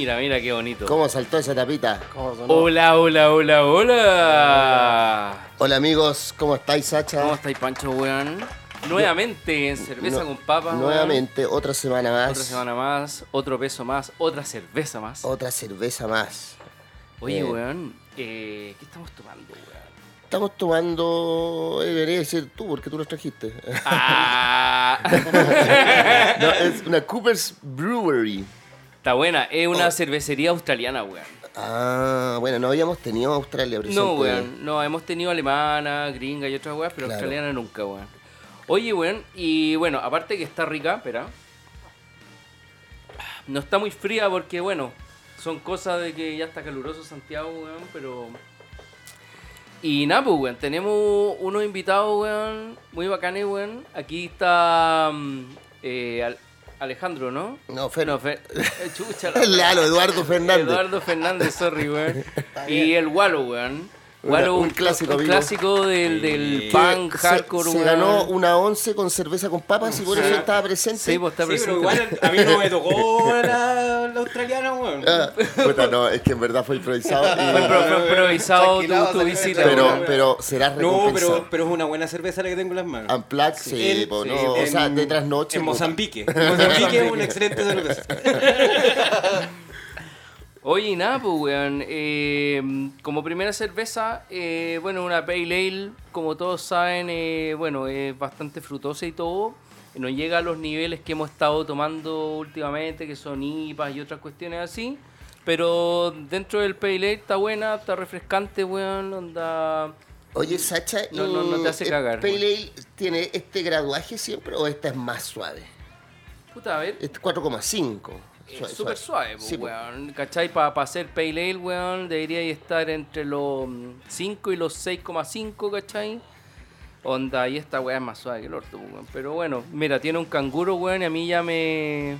Mira, mira qué bonito. ¿Cómo saltó esa tapita? Hola, hola, hola, hola. Hola amigos, ¿cómo estáis, Sacha? ¿Cómo estáis, Pancho, weón? Nuevamente en cerveza No- con papas. weón. Nuevamente, otra semana más. Otra semana más, otro peso más, otra cerveza más. Otra cerveza más. Oye, eh. weón, eh, ¿qué estamos tomando, weón? Estamos tomando. Eh, debería decir tú, porque tú los trajiste. Ah. No, es una Cooper's Brewery. Está buena, es una Oh. cervecería australiana, weón. Ah, bueno, no habíamos tenido Australia presente. No, weón, no, hemos tenido alemana, gringa y otras weas, pero Claro. australiana nunca, weón. Oye, weón, y bueno, aparte que está rica, espera. No está muy fría porque, bueno, son cosas de que ya está caluroso Santiago, weón, pero... Y nada, pues, weón, tenemos unos invitados, weón, muy bacanes, weón. Aquí está mm, eh, Alejandro, ¿no? No, Fer- No, eh, chucha, la- Lalo, Eduardo Fernández. Eduardo Fernández, sorry, weón. y el Wallo, weón. Una- Wallo, un clásico, un clásico del, del punk, se- hardcore, se, weón. ganó una once con cerveza con papas y por eso estaba presente. Sí, pues está Sí, presente. pero igual a mí no me tocó la, la australiana, weón. Ah, puta, no, es que en verdad fue improvisado. y- Fue, impro- fue improvisado tu, tu visita, pero, weón. pero será No, recompensado. pero, pero es una buena cerveza la que tengo en las manos. Unplugged, sí, El- po, sí, no, o en- sea, de trasnoche. En. Mozambique. En Mozambique es una excelente cerveza. Oye, nada, pues, weón. eh, como primera cerveza, eh, bueno, una Pale Ale, como todos saben, eh, bueno, es bastante frutosa y todo. No llega a los niveles que hemos estado tomando últimamente, que son IPAs y otras cuestiones así. Pero dentro del Pale Ale está buena, está refrescante, weón. Onda... Oye, Sacha, No, no, no te hace ¿el cagar, Pale. Ale tiene este graduaje siempre o esta es más suave? Puta, a ver. Es 4,5. Suave, súper suave, pues, Sí, po. weón. ¿Cachai? Para hacer Pale Ale, weón, debería estar entre los 5 y los 6,5, ¿cachai? Onda, y esta weá es más suave que el orto, pues, weón. Pero bueno, mira, tiene un canguro, weón, y a mí ya me.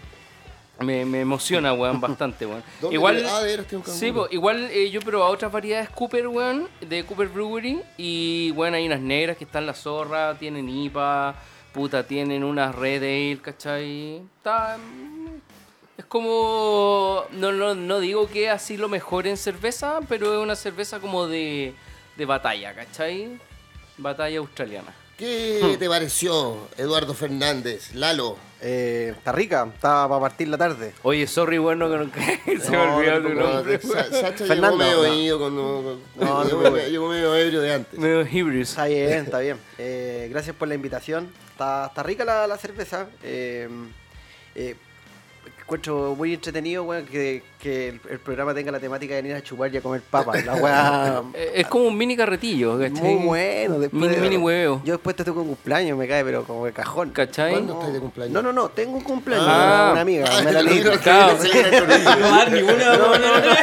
Me, me emociona, weón, bastante, weón. ¿Dónde Igual. tiene un Sí, po, igual eh, yo he probado otras variedades Cooper, weón, de Cooper Brewery. Y bueno, hay unas negras que están la zorra, tienen IPA, puta, tienen unas Red Ale, ¿cachai? Está. Es como. No, no, no digo que así lo mejor en cerveza, pero es una cerveza como de, de batalla, ¿cachai? Batalla australiana. ¿Qué te pareció, Eduardo Fernández? Lalo. Eh, está rica, está para partir la tarde. Oye, sorry, bueno, que no- que se me olvidó no, tu no, nombre. Sa- Sacha llegó medio cuando- No, llegó, ebrio de antes. Medio Hebrews. Está bien, está bien. Eh, gracias por la invitación. Está, está rica la, la cerveza. Eh, eh, encuentro muy entretenido, weón, que, que el, el programa tenga la temática de venir a chupar y a comer papas. La weá. Eh, Es como un mini carretillo, ¿cachai? Muy bueno. Después Mini, de- mini hueveo. Yo después te toco un cumpleaños, me cae, pero como de cajón. ¿Cachai? ¿Cuándo estás de cumpleaños? No, no, no, tengo un cumpleaños. Ah. una amiga. Ah, me la digo, Claro. No una, weón.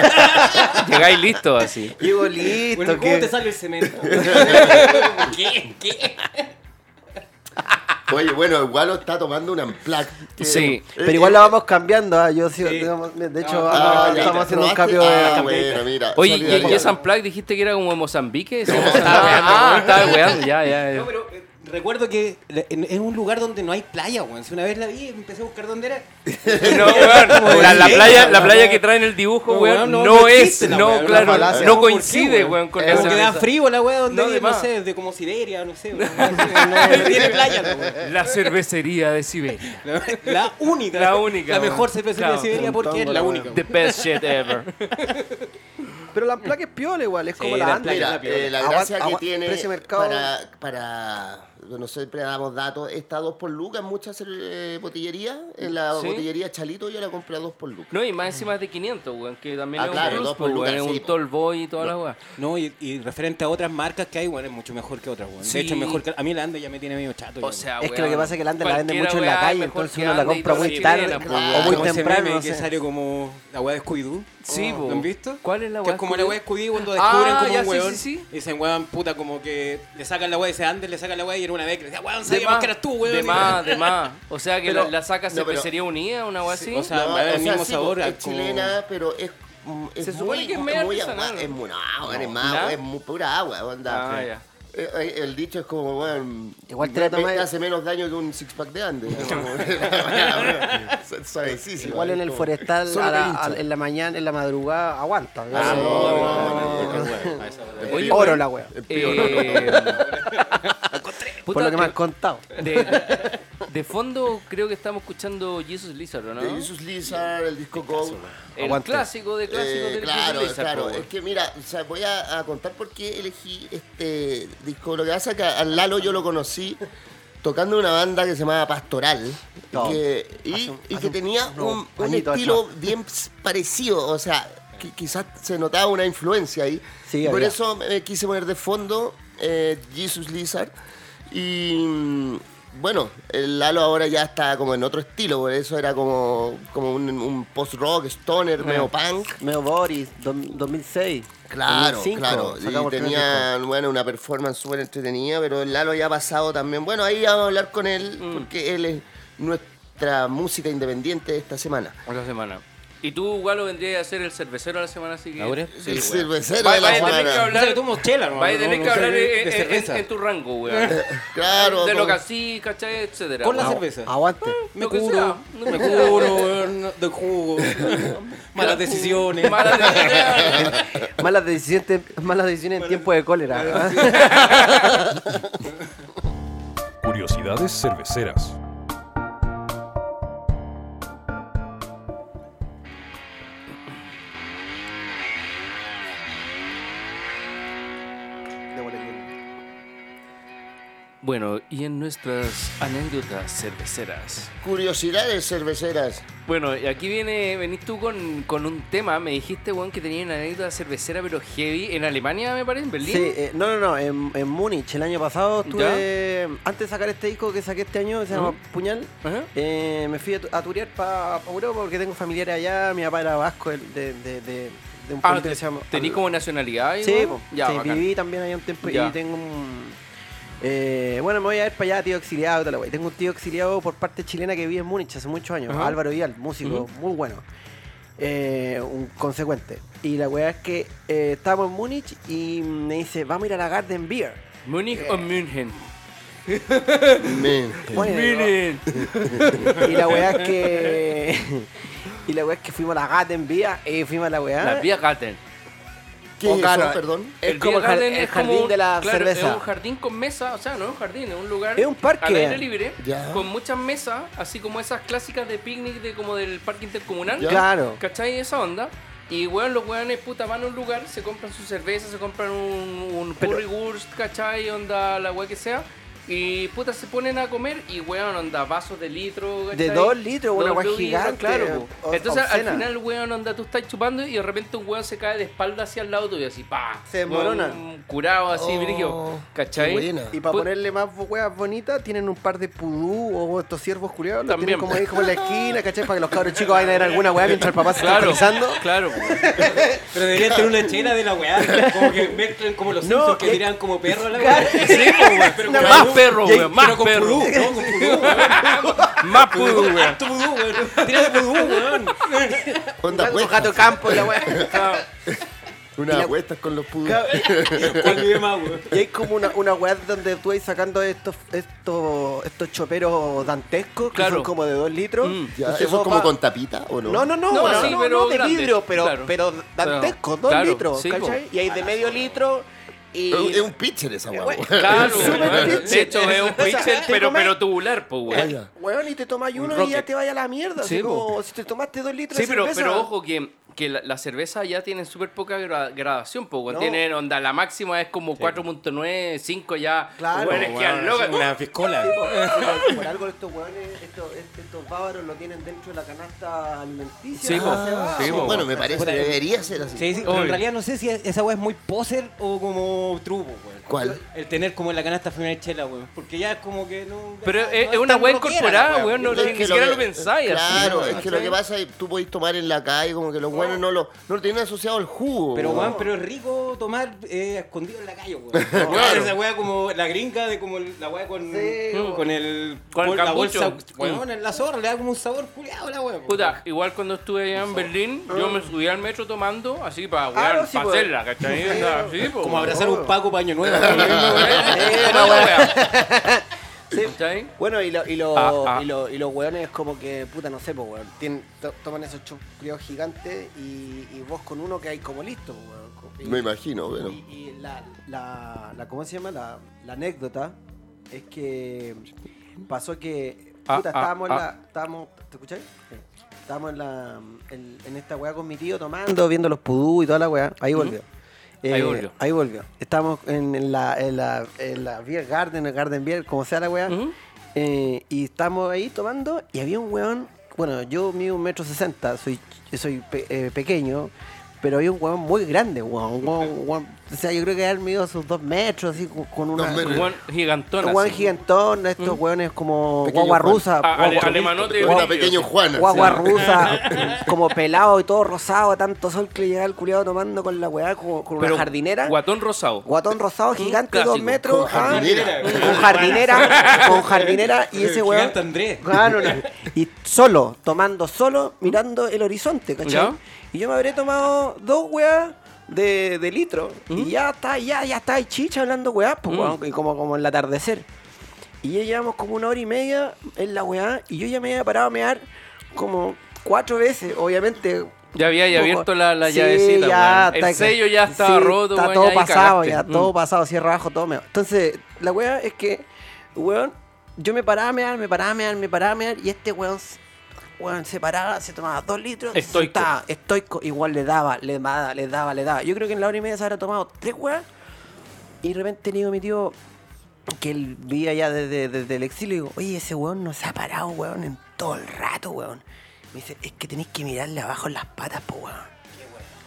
Llegáis listos así. Llego listo. Bueno, ¿cómo que- te sale el cemento? ¿Qué? ¿Qué? Oye, bueno, igual está tomando una que- Sí. Pero igual la vamos cambiando. ah, Yo sí, digamos, de hecho, Ah, ah, ya, estamos haciendo un cambio de. Ah, bueno, mira. Oye, ¿y, y esa Unplugged dijiste que era como en Mozambique? ¿Sí? ah, estaba weando, ya, ya. ya. No, pero eh, recuerdo que es un lugar donde no hay playa, weón. Si una vez la vi, empecé a buscar dónde era. No, weón, la, la playa, la playa que trae en el dibujo, No, weón, weón, no, no, no es, la no, claro, no ¿Por qué, coincide, weón? weón, con Es esa Como que da frío la weá donde No, de no, más. sé, de como Siberia, no sé, weón. No, no tiene playa, la weá. La cervecería de Siberia. La, única. La única, La weón. mejor cervecería Claro. de Siberia porque es la Weón. única. The best shit ever. Pero la placa es piola igual, es Sí, como la la placa antes. Mira, la piola. eh, la Agua- gracia que agua- tiene para no siempre damos datos, está a 2 por lucas en muchas eh, botillerías. En la Sí. botillería Chalito yo la compré a 2 por lucas. No, y más encima es de 500, weón, que también Ah, es claro, un dos por pues, weón, lucas, es sí, un po. tall boy y toda la weá. No, y, y referente a otras marcas que hay, bueno, es mucho mejor que otras, weón. Sí. De hecho, es mejor que... A mí la Ande ya me tiene medio chato. O sea, Es que lo que weón, pasa es que la Ande la cualquiera mucho en la calle, entonces uno la y compra muy tarde, o weón. weón. muy Como temprano, no que sé. salió como la weá de Scooby-Doo. Sí, ¿Lo po. han visto? ¿Cuál es la Que weá es como la Scooby-Doo? weá de Scooby cuando Ah, descubren como ya, un sí, weón. sí, sí. Y dicen, weón, puta, como que le sacan la weá, dice Andes, le sacan la weá y era una vez que le decía, weón, De sabíamos más, que eras tú, weón. de más, de más. O sea que Pero- la, la saca no, pero- cervecería unida, una weá así. o sea, No, o el mismo sí, sabor, Es como- chilena, pero es. es Se supone muy, que es medio muy artesanal, agua, es muy, no, es ¿Ya? más, es muy pura agua, onda. Ah, ya. Eh, eh, El dicho es como, bueno, Igual te la me- hace menos daño que un six pack de Andes. Suavecísimo. Igual en el como- forestal, a la- a- en la mañana, en la madrugada, aguanta. Ah, Oro la wea. eh, Por lo que me eh, han contado. de, de fondo creo que estamos escuchando Jesus Lizard, ¿o ¿no? De Jesus Lizard, el disco Go. El Aguante. clásico de clásicos Eh, del claro, Jesus Lizard, claro. Es que mira, o sea, voy a, a contar por qué elegí este disco. Lo que pasa es que al Lalo yo lo conocí tocando una banda que se llamaba Pastoral. No. que- y, un- que tenía un, estilo bien parecido. O sea, qui- quizás se notaba una influencia ahí. Sí, por había. eso me quise poner de fondo eh, Jesus Lizard. Y mm, bueno, el Lalo ahora ya está como en otro estilo, por eso era como, como un, un post-rock, stoner, medio punk. Meo Boris, dom- 2006. Claro, 2005, claro. Y tenía, bueno, una performance súper entretenida, pero el Lalo ya ha pasado también. Bueno, ahí vamos a hablar con él, Mm. porque él es nuestra música independiente de esta semana. Otra semana. Y tú, Galo, vendrías a ser el cervecero la semana siguiente. ¿Ahora? Sí, el cervecero de la vaya a tener semana. que a No, tener que hablar de- en, de en- cerveza. en tu rango, weón. Claro. de lo que así, ¿cachai? Etcétera. Con la Ah, cerveza. Aguante. Me Lo que curo, me me curo, weón, de jugo. Malas decisiones. Mala decisiones. Malas decisiones, malas decisiones en tiempo de cólera. Curiosidades cerveceras. Bueno, y en nuestras anécdotas cerveceras. Curiosidades cerveceras. Bueno, y aquí viene, venís tú con, con un tema. Me dijiste, weón, que tenía una anécdota cervecera, pero heavy. En Alemania, me parece, en Berlín. Sí, eh, no, no, no, en, en Múnich el año pasado estuve, antes de sacar este disco que saqué este año, que se llama. Puñal, eh, me fui a, a turear para Europa porque tengo familiares allá, mi papá era vasco de, de, de, de- un Ah, que se llama... ¿tenís como nacionalidad? Sí, po, ya, sí, viví también allá un tiempo Ya. y tengo un... eh, bueno, me voy a ver para allá, tío exiliado tal, wey. Tengo un tío exiliado por parte chilena que vive en Múnich hace muchos años, Ajá. Álvaro Vidal, músico muy bueno, eh, un consecuente. Y la weá es que eh, estábamos en Múnich y me dice, vamos a ir a la Garden Beer. ¿Múnich o München? München. y la weá es que... y la weá es que fuimos a la Garden Beer y fuimos a la weá. La Biergarten. ¿Qué Oh, es claro, eso, perdón? Es El como el, jar- Biergarten el es jardín como- de la claro, cerveza. Es un jardín con mesa, o sea, no es un jardín, es un lugar. Es un parque. Al aire libre, Ya. con muchas mesas, así como esas clásicas de picnic de como del parque intercomunal. Ya. Claro. ¿Cachai? Esa onda. Y weón, los weones puta van a un lugar, se compran su cerveza, se compran un, un Pero- currywurst, ¿cachai? Onda la weá que sea. Y puta se ponen a comer y weón, onda vasos de litro, ¿cachai? De dos litros, una weá gigante, Claro, o- Entonces obscena. al final, weón, onda tú estás chupando y de repente un weón se cae de espalda hacia el lado tuyo, así, pa. Se desmorona. Weón, Curado así, Oh, ¿Cachai? Y para ponerle más weas bonitas, tienen un par de pudú o estos ciervos culiados. Los También. tienen como ahí como en la esquina, ¿cachai? Para que los cabros chicos vayan a ver alguna wea mientras el papá se está Claro, actualizando. claro. Pero deberían tener una chela de la weá. Como que mezclan como los No, que tiran como perro a la weá. Sí, weón. Pero. Perro, Y ahí- weón, más perro. pudú, ¿no? Con pudú. Más pudo, weón. Harto pudú, weón. Tira de pudú, weón. Onda Con gato campo la wea. Unas apuestas con los pudos. ¿Cuál vive más, weón? Y hay como una, una wea donde tú vas sacando estos, estos, estos choperos dantescos que Claro. son como de dos litros. Mm. ¿Eso como con tapita o no? No, no, no, No, no, sí, no, pero no, de vidrio, pero, claro. pero dantescos, dos Claro, litros, sí, po. ¿cachai? Y hay de medio litro y... Es un- Es un pitcher esa. Claro, weón. pitcher. De hecho, es un O sea, pitcher, pero, pero tubular, pues, weón. Weón, y te tomas uno y ya te vaya a la mierda. Sí, así po. como si te tomaste dos litros Sí, de pero, pero ojo que que la, la cerveza ya tiene súper poca gra- gradación, pues. No. Tienen onda, la máxima es como 4.9, 5 ya. Claro, weones Weón, quedan locos. Una piscola. Sí, por, por algo estos hueones, estos, estos bávaros lo tienen dentro de la canasta alimenticia. Sí, va. Sí, bueno, me parece que debería ser así. Sí, sí, en realidad no sé si esa weá es muy poser o como truco, weón. ¿Cuál? El tener como en la canasta final chela, weón. Porque ya es como que no. Pero no es, es una weá incorporada, weón. No, ni siquiera que- lo pensáis Claro, es que lo que pasa es que tú podés tomar en la calle, como que los buenos no lo, no lo tienen asociado al jugo. Pero, weón. weón, pero es rico tomar eh, escondido en la calle, weón. Claro. Esa weá como la gringa de como la weá con, Sí, con el. Con el la bolsa, weón, en la zorra le da como un sabor culiado la weá. Puta, igual cuando estuve allá en Berlín, yo me subí al metro tomando, así para Ah, wear, sí, para hacerla, ¿cachai? Como abrazar un paco paño nuevo. Bueno, y, lo, y, lo- Ah, ah. y, lo- y los hueones como que, puta, no sé, pues, weón. tienen- to- toman esos choclios gigantes y, y vos con uno que hay como listo, weón. Y- Me imagino, bueno. Y, y la, la, la- ¿cómo se llama? La, la anécdota es que pasó que, Ah, puta, ah, estábamos en ah. la, estábamos, ¿te escucháis? Estábamos en la, en, en esta weá con mi tío tomando, viendo los pudú y toda la weá. Ahí volvió. Eh, Ahí volvió. Ahí volvió. Estamos en, en la, en la, en la Beer Garden, el Garden Beer, como sea la weá. Eh, y estamos ahí tomando y había un weón, bueno, yo mido un metro sesenta, soy, soy pe- eh, pequeño, pero había un weón muy grande, weón, weón- un weón- o sea, yo creo que él midió sus dos metros, así, con, una... Un gigantón Un así. gigantón, estos weones como Pequeño guagua Juan. rusa, Ah, ale- guagua- alemanote Una brígido, pequeño sí. Juana. guagua sí. rusa, como pelado y todo rosado, tanto sol que le llegaba el culiado tomando con la weá, como, con Pero una jardinera. Guatón rosado. Guatón rosado, gigante, dos metros. Con jardinera. ah, con jardinera. con jardinera. Y ese weón. Gigante Andrés. Claro, no. Y solo, tomando solo, mirando el horizonte, ¿cachai? ¿Ya? Y yo me habré tomado dos weas de, de litro. Y ya está, ya, ya está, y chicha hablando weas, pues, weón, y como, como en el atardecer. Y ya llevamos como una hora y media en la weá. Y yo ya me había parado a mear como cuatro veces, obviamente. Ya había ya abierto la, la Sí, llavecita, ya. El sello ya estaba sí, roto, Está weón, todo ya pasado, ya, Mm. todo pasado, cierra abajo, todo meado. Entonces, la weá es que, weón, yo me paraba a mear, me paraba a mear, me paraba a mear, y este weón, weón se paraba, se tomaba dos litros, Estoico. sentaba, estoico, igual le daba, le daba, le daba, le daba. Yo creo que en la hora y media se habrá tomado tres weas, y de repente tenía mi tío que él vivía ya desde, desde el exilio y digo, oye, ese weón no se ha parado, weón, en todo el rato, weón. Me dice, es que tenéis que mirarle abajo en las patas, po, weón.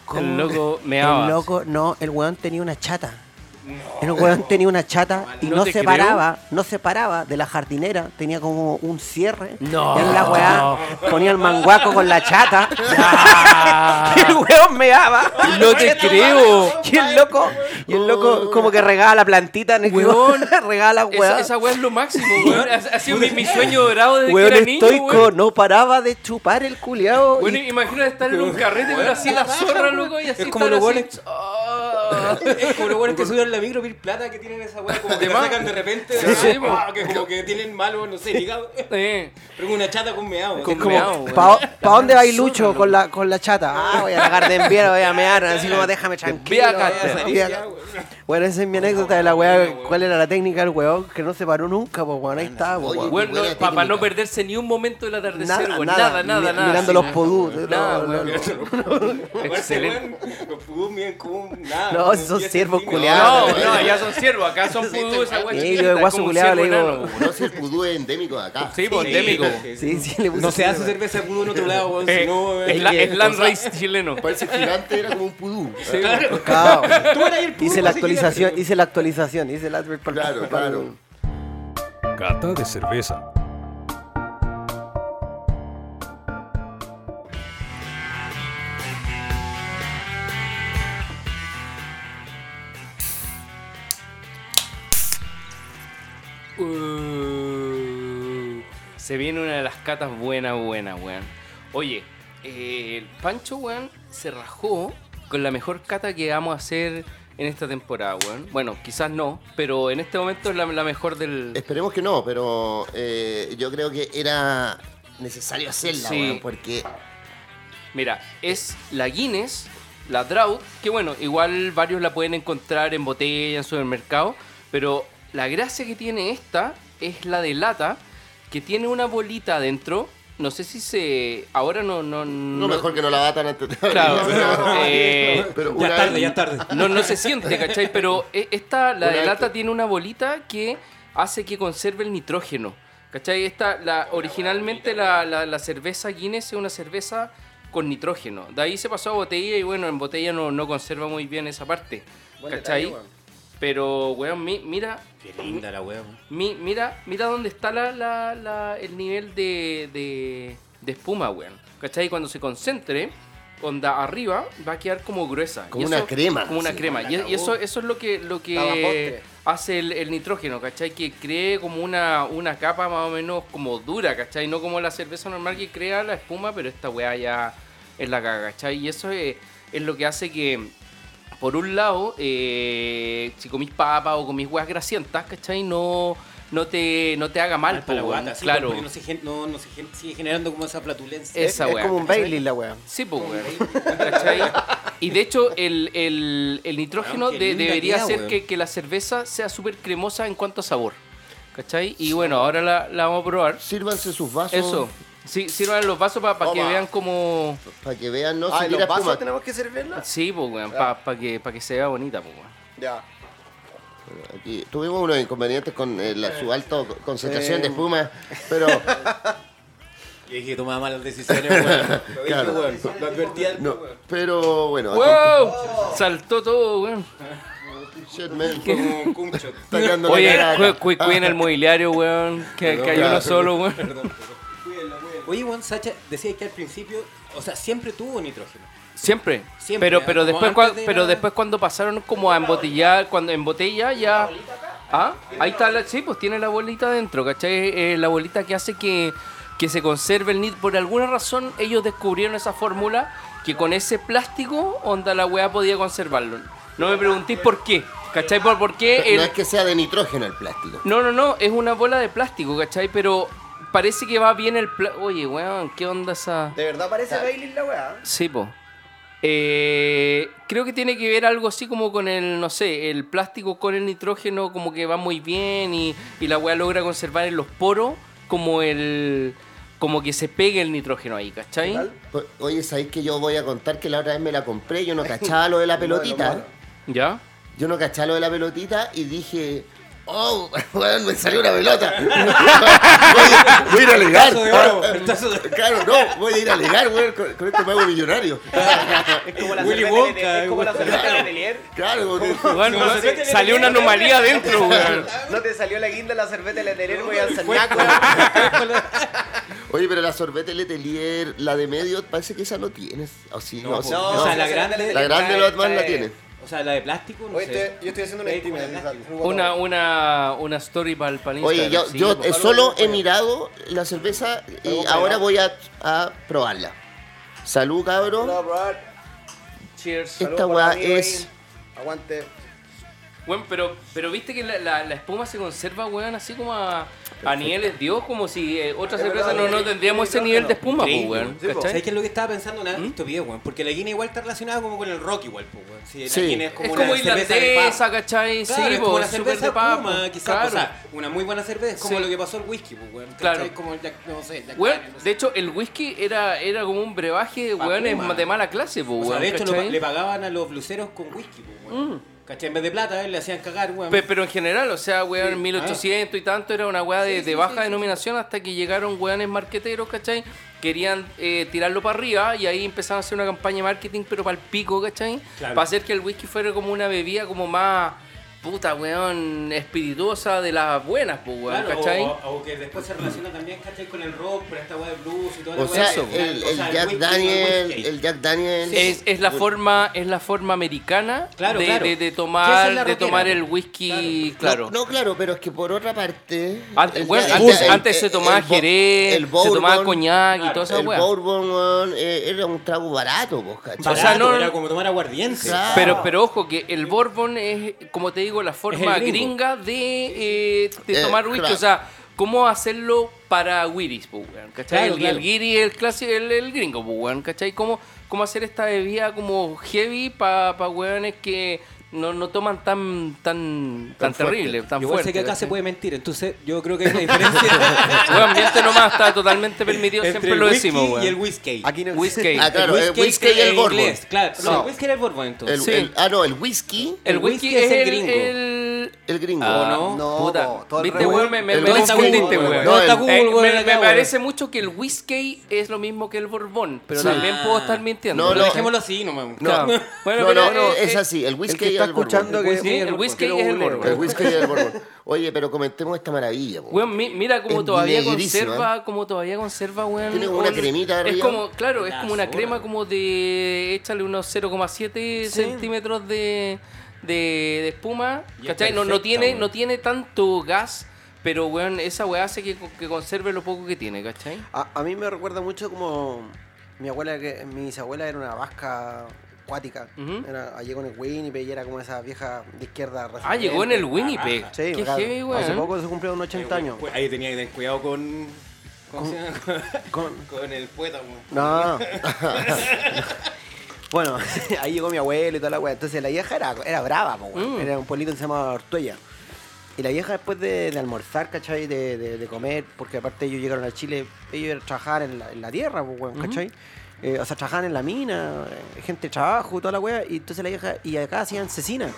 ¿Cómo? El loco meaba. El loco, no, el weón tenía una chata. El weón tenía una chata y No no, se creo. paraba, no se paraba de la jardinera, tenía como un cierre. No. En la weá ponía el manguaco con la chata. Y el weón meaba. No te creo. Y el loco, y el loco como que regala la plantita en el Weón. regala Esa, weá. esa weá es lo máximo, weón. Ha, ha sido mi, mi sueño dorado desde Weón que era niño, estoico, weón. no paraba de chupar el culiao. Bueno, y- imagínate estar en un carrete, pero así la zorra, loco, y así Es como los buenos- Ah. Es como los buenos que la micro pedir plata que tienen esa weá, como que la sacan de repente, Sí, de- sí, ah, que como que tienen malo, no sé, hígado. Eh. Pero con una chata con meado. Con meado, weón. ¿Pa, dónde va Lucho con la, con la chata? Ah, voy a la Garden Beer, voy a mear, así como déjame tranquilo. Ve Bueno, esa es mi anécdota de la weá. ¿Cuál era la técnica del weón? Que no se paró nunca, pues weón, ahí está, pues, Oye, weón. Bueno, buena para técnica. no perderse ni un momento del atardecer, Nada, weón. nada, Nada, nada, mi- nada. mirando sí, los podús, Nada, no, weón. no, Excelente. Los pudús miden como un- nada. No, si son 10 ciervos centímetros. culiados. No, no, ya son ciervos. Acá son pudú, esa weá Sí, yo de guaso culiado le digo-. No, si el pudú es endémico de acá. Sí, pues, endémico. Sí, sí, le puse No se hace cerveza de pudú en otro lado, weón, no... es land race chileno. Parece gigante, era como un pudú. Claro. Tú eras el pudú, la actualización, hice la actualización, hice el advert para Claro, para- claro. Cata de cerveza. Uh, se viene una de las catas buena, buena, weón. Oye, eh, el Pancho, weón, se rajó con la mejor cata que vamos a hacer en esta temporada, weón. Bueno, quizás no, pero en este momento es la, la mejor del... Esperemos que no, pero eh, yo creo que era necesario hacerla, Sí. weón, porque Mira, es la Guinness, la Drought, que bueno, igual varios la pueden encontrar en botella, en supermercado, pero la gracia que tiene esta es la de lata, que tiene una bolita adentro no sé si se. Ahora no. No, No, mejor que no la batan antes de Claro, No, eh, pero Ya tarde, vez- ya es tarde. no, no se siente, ¿cachai? Pero e- esta, la Una de lata que- tiene una bolita que hace que conserve el nitrógeno. ¿Cachai? Esta, la, originalmente la, la- la cerveza Guinness es una cerveza con nitrógeno. De ahí se pasó a botella y bueno, en botella no, no conserva muy bien esa parte. ¿Cachai? Pero, weón, mi- mira, Qué linda la weón. mi- mira, mira dónde está la, la- la- el nivel de, de, de espuma, weón. ¿Cachai? Cuando se concentre, onda arriba, va a quedar como gruesa. Como Y una eso- crema. Como una Sí, crema. Y, eso, eso es lo que, lo que hace el, el nitrógeno, ¿cachai? Que cree como una, una capa más o menos como dura, ¿cachai? No como la cerveza normal que crea la espuma, pero esta weá ya es la caga, ¿cachai? Y eso es, es lo que hace que, por un lado, eh, si comís papa o comís weas grasientas, ¿cachai? No, no, te, no te haga mal, Mal para la po, guata, sí, claro. porque no se, no, no se sigue generando como esa flatulencia. Esa es como un ¿cachai? Bailey la weá. Sí, pues, weón. ¿Cachai? Y de hecho, el, el- el nitrógeno de- debería hacer que, que la cerveza sea súper cremosa en cuanto a sabor. ¿Cachai? Y bueno, ahora la, la vamos a probar. Sírvanse sus vasos. Eso. Sí, sirvan los vasos para que Toma. vean como... Para que vean, no Ah, si ¿y los vasos espuma. tenemos que servirla? Sí, pues, weón, para que, pa que se vea bonita, pues, weón. Ya. Aquí tuvimos unos inconvenientes con eh, la, su alta concentración Sí. de espuma, pero Yo dije que tomaba malas decisiones, weón. Lo dije, Claro. weón. Lo advertí antes, no, pero bueno, aquí- ¡Wow! Saltó todo, weón. shit, man, Como un cum shot. está quedando la Oye, cuiden el mobiliario, weón. Que, que hay Claro. uno solo, weón. Oye, Juan Sacha decía que al principio, o sea, siempre tuvo nitrógeno. Siempre. Siempre, pero ¿eh? pero después cua- de pero la- después cuando pasaron como a embotellar, cuando en botella ya Ah, ahí está la sí, pues tiene la bolita dentro, ¿cachai? Eh, la bolita que hace que que se conserve el nit por alguna razón ellos descubrieron esa fórmula que con ese plástico onda la weá podía conservarlo. No me preguntéis por qué, ¿cachai? Por, por qué el No es que sea de nitrógeno el plástico. no, no, no, es una bola de plástico, ¿cachai? Pero parece que va bien el pla- Oye, weón, ¿qué onda esa ¿De verdad parece Bailey la weá? Sí, po. Eh, creo que tiene que ver algo así como con el, no sé, el plástico con el nitrógeno como que va muy bien y, y la weá logra conservar en los poros como el... como que se pegue el nitrógeno ahí, ¿cachai? Oye, ¿sabéis que yo voy a contar que la otra vez me la compré? Yo no cachaba lo de la pelotita. ¿Ya? Yo no cachaba lo de la pelotita y dije, oh, weón, me salió una pelota. voy, a, voy a ir a alegar. Tazo de oro, el tazo de- Claro, no, voy a ir a alegar, weón, con, con esto me hago millonario. Es como la Willy Wonka, de- es como la weón. cerveza de Letelier. Claro, Bueno, no, no, salió una anomalía adentro, weón. No te salió la guinda de la cerveza de Letelier, voy al sañaco. Oye, pero la sorbete Letelier, la de medio, parece que esa no tienes. O sí, no, No, sí, no, no. o sea, la grande- La grande Lotman la tiene. O sea, la de plástico, no Oye, sé. estoy- yo estoy haciendo una como de plástico. Una, una, una story para el panista. Oye, yo, yo eh, solo he mirado la cerveza y ahora voy a, a probarla. Salud, cabro. Hola. Cheers. Esta Saludos weá el amigo es-. Aguante. Bueno, pero, pero viste que la, la- la espuma se conserva, weón, así como a, a niveles Dios, como si eh, otra Es no, no tendríamos ese nivel de espuma, pues, Increíble, weón. sí, po. ¿cachai? ¿Sabes qué es lo que estaba pensando? Nada, ¿Mm? estos videos, weón. Porque la Guinness igual está relacionada como con el rock igual, pues, weón. Sí, la Sí. Guinness es como, Es una como cerveza de irlandesa, papa. ¿cachai? Claro, sí, es como po, súper cerveza de papa, Puma, quizás. claro. O sea, una muy buena cerveza, es como Sí. lo que pasó al whisky, pues, weón. Claro. ¿cachai? Como el Jack, no sé, Jack Weón, no sé. de hecho, el whisky era, era como un brebaje, weón, Puma. de mala clase, pues, O sea, weón. de hecho, lo- ¿cachai? le pagaban a los bluseros con whisky, pues, weón. ¿Cachai? En vez de plata, le hacían cagar, weón. Pe- Pero en general, o sea, weón, Sí. en 1800 y tanto era una weá de, Sí, sí, de baja sí, sí. denominación hasta que llegaron weones marqueteros, ¿cachai? Querían eh, tirarlo para arriba y ahí empezaron a hacer una campaña de marketing, pero para el pico, ¿cachai? Claro. Para hacer que el whisky fuera como una bebida como más, puta, weón, espirituosa de las buenas, pues, weón, Claro, ¿cachai? o, o que después se relaciona también, ¿cachai? Con el rock, por esta weá de blues y toda la O weá. sea, eso, el, el Jack Daniel, el Jack Daniel. Es, es la forma es la forma americana Claro, de, claro. de- tomar es de tomar el whisky claro, No, no, claro, pero es que por otra parte. Antes, el bueno, antes, el- antes se el- tomaba el jerez, el se tomaba bourbon, coñac y toda esa El weá. Bourbon, weón, eh, era un trago barato, pues, ¿cachai? O sea, no- era como tomar aguardiente. Claro. Pero, pero ojo que el bourbon es, como te digo, la forma gringa de, eh, de Eh, tomar whisky. claro. O sea, cómo hacerlo para Wiris, ¿cachai? Claro, el, claro. el guiri, el clásico, el, el gringo, ¿cachai? Cómo, cómo hacer esta bebida como heavy para pa weones que no, no toman tan tan tan fuerte. terrible, tan Igual fuerte. sé que acá se ¿cachai? puede mentir, entonces yo creo que hay una diferencia Weón, miente nomás, está totalmente permitido, entre siempre el lo whisky decimos, y weón. el whisky. Aquí no Whisky. Ah, claro, el whisky y el bourbon. inglés, Claro, no, No. el whisky era el bourbon entonces. El- Sí. el- ah, no, el whisky, El El whisky, whisky es es el el, gringo. el- el gringo. Ah, no? No, puta. todo el Viste, me, me, el me whisky, confundiste, weón. weón. No, está el- Google, Eh, weón, me, parece mucho que el whisky es lo mismo que el borbón, pero Sí. también puedo estar mintiendo. No, no. dejémoslo así. No, no, Bueno, no, eh, es eh, así, el whisky y está bourbon. escuchando que Sí, el bourbon. whisky es el borbón. El whisky y el bourbon. Oye, pero comentemos esta maravilla. Weón, mi- mira cómo Es todavía conserva, como todavía conserva, weón. Tiene como una un- cremita Es arriba. como, claro, es como una crema como de, échale unos 0,7 centímetros de, de, de espuma, Y es ¿cachai? No, tiene, weón. no tiene tanto gas, pero weón, esa weá hace que, que conserve lo poco que tiene, ¿cachai? A, a mí me recuerda mucho como mi abuela, que mi bisabuela era una vasca acuática. Era, allí con el Winnipeg y era como esa vieja de izquierda. Ah, llegó en el. Winnipeg. Sí, Qué heavy. Hace poco se cumplieron 80 años. Ahí tenía que tener cuidado con. ¿Cómo se llama? Con- Con el poeta, weón. No. bueno, ahí llegó mi abuelo y toda la weá. Entonces la vieja era, era brava. Mm. Era un pueblito que se llama Ortuella. Y la vieja después de, de almorzar, ¿cachai? De, de- de comer, porque aparte ellos llegaron a Chile, ellos trabajaban en la, en la tierra, pues, weón, ¿cachai? Eh, o sea, trabajaban en la mina, eh, gente de trabajo y toda la weá. Y entonces la vieja, y acá hacían cecina,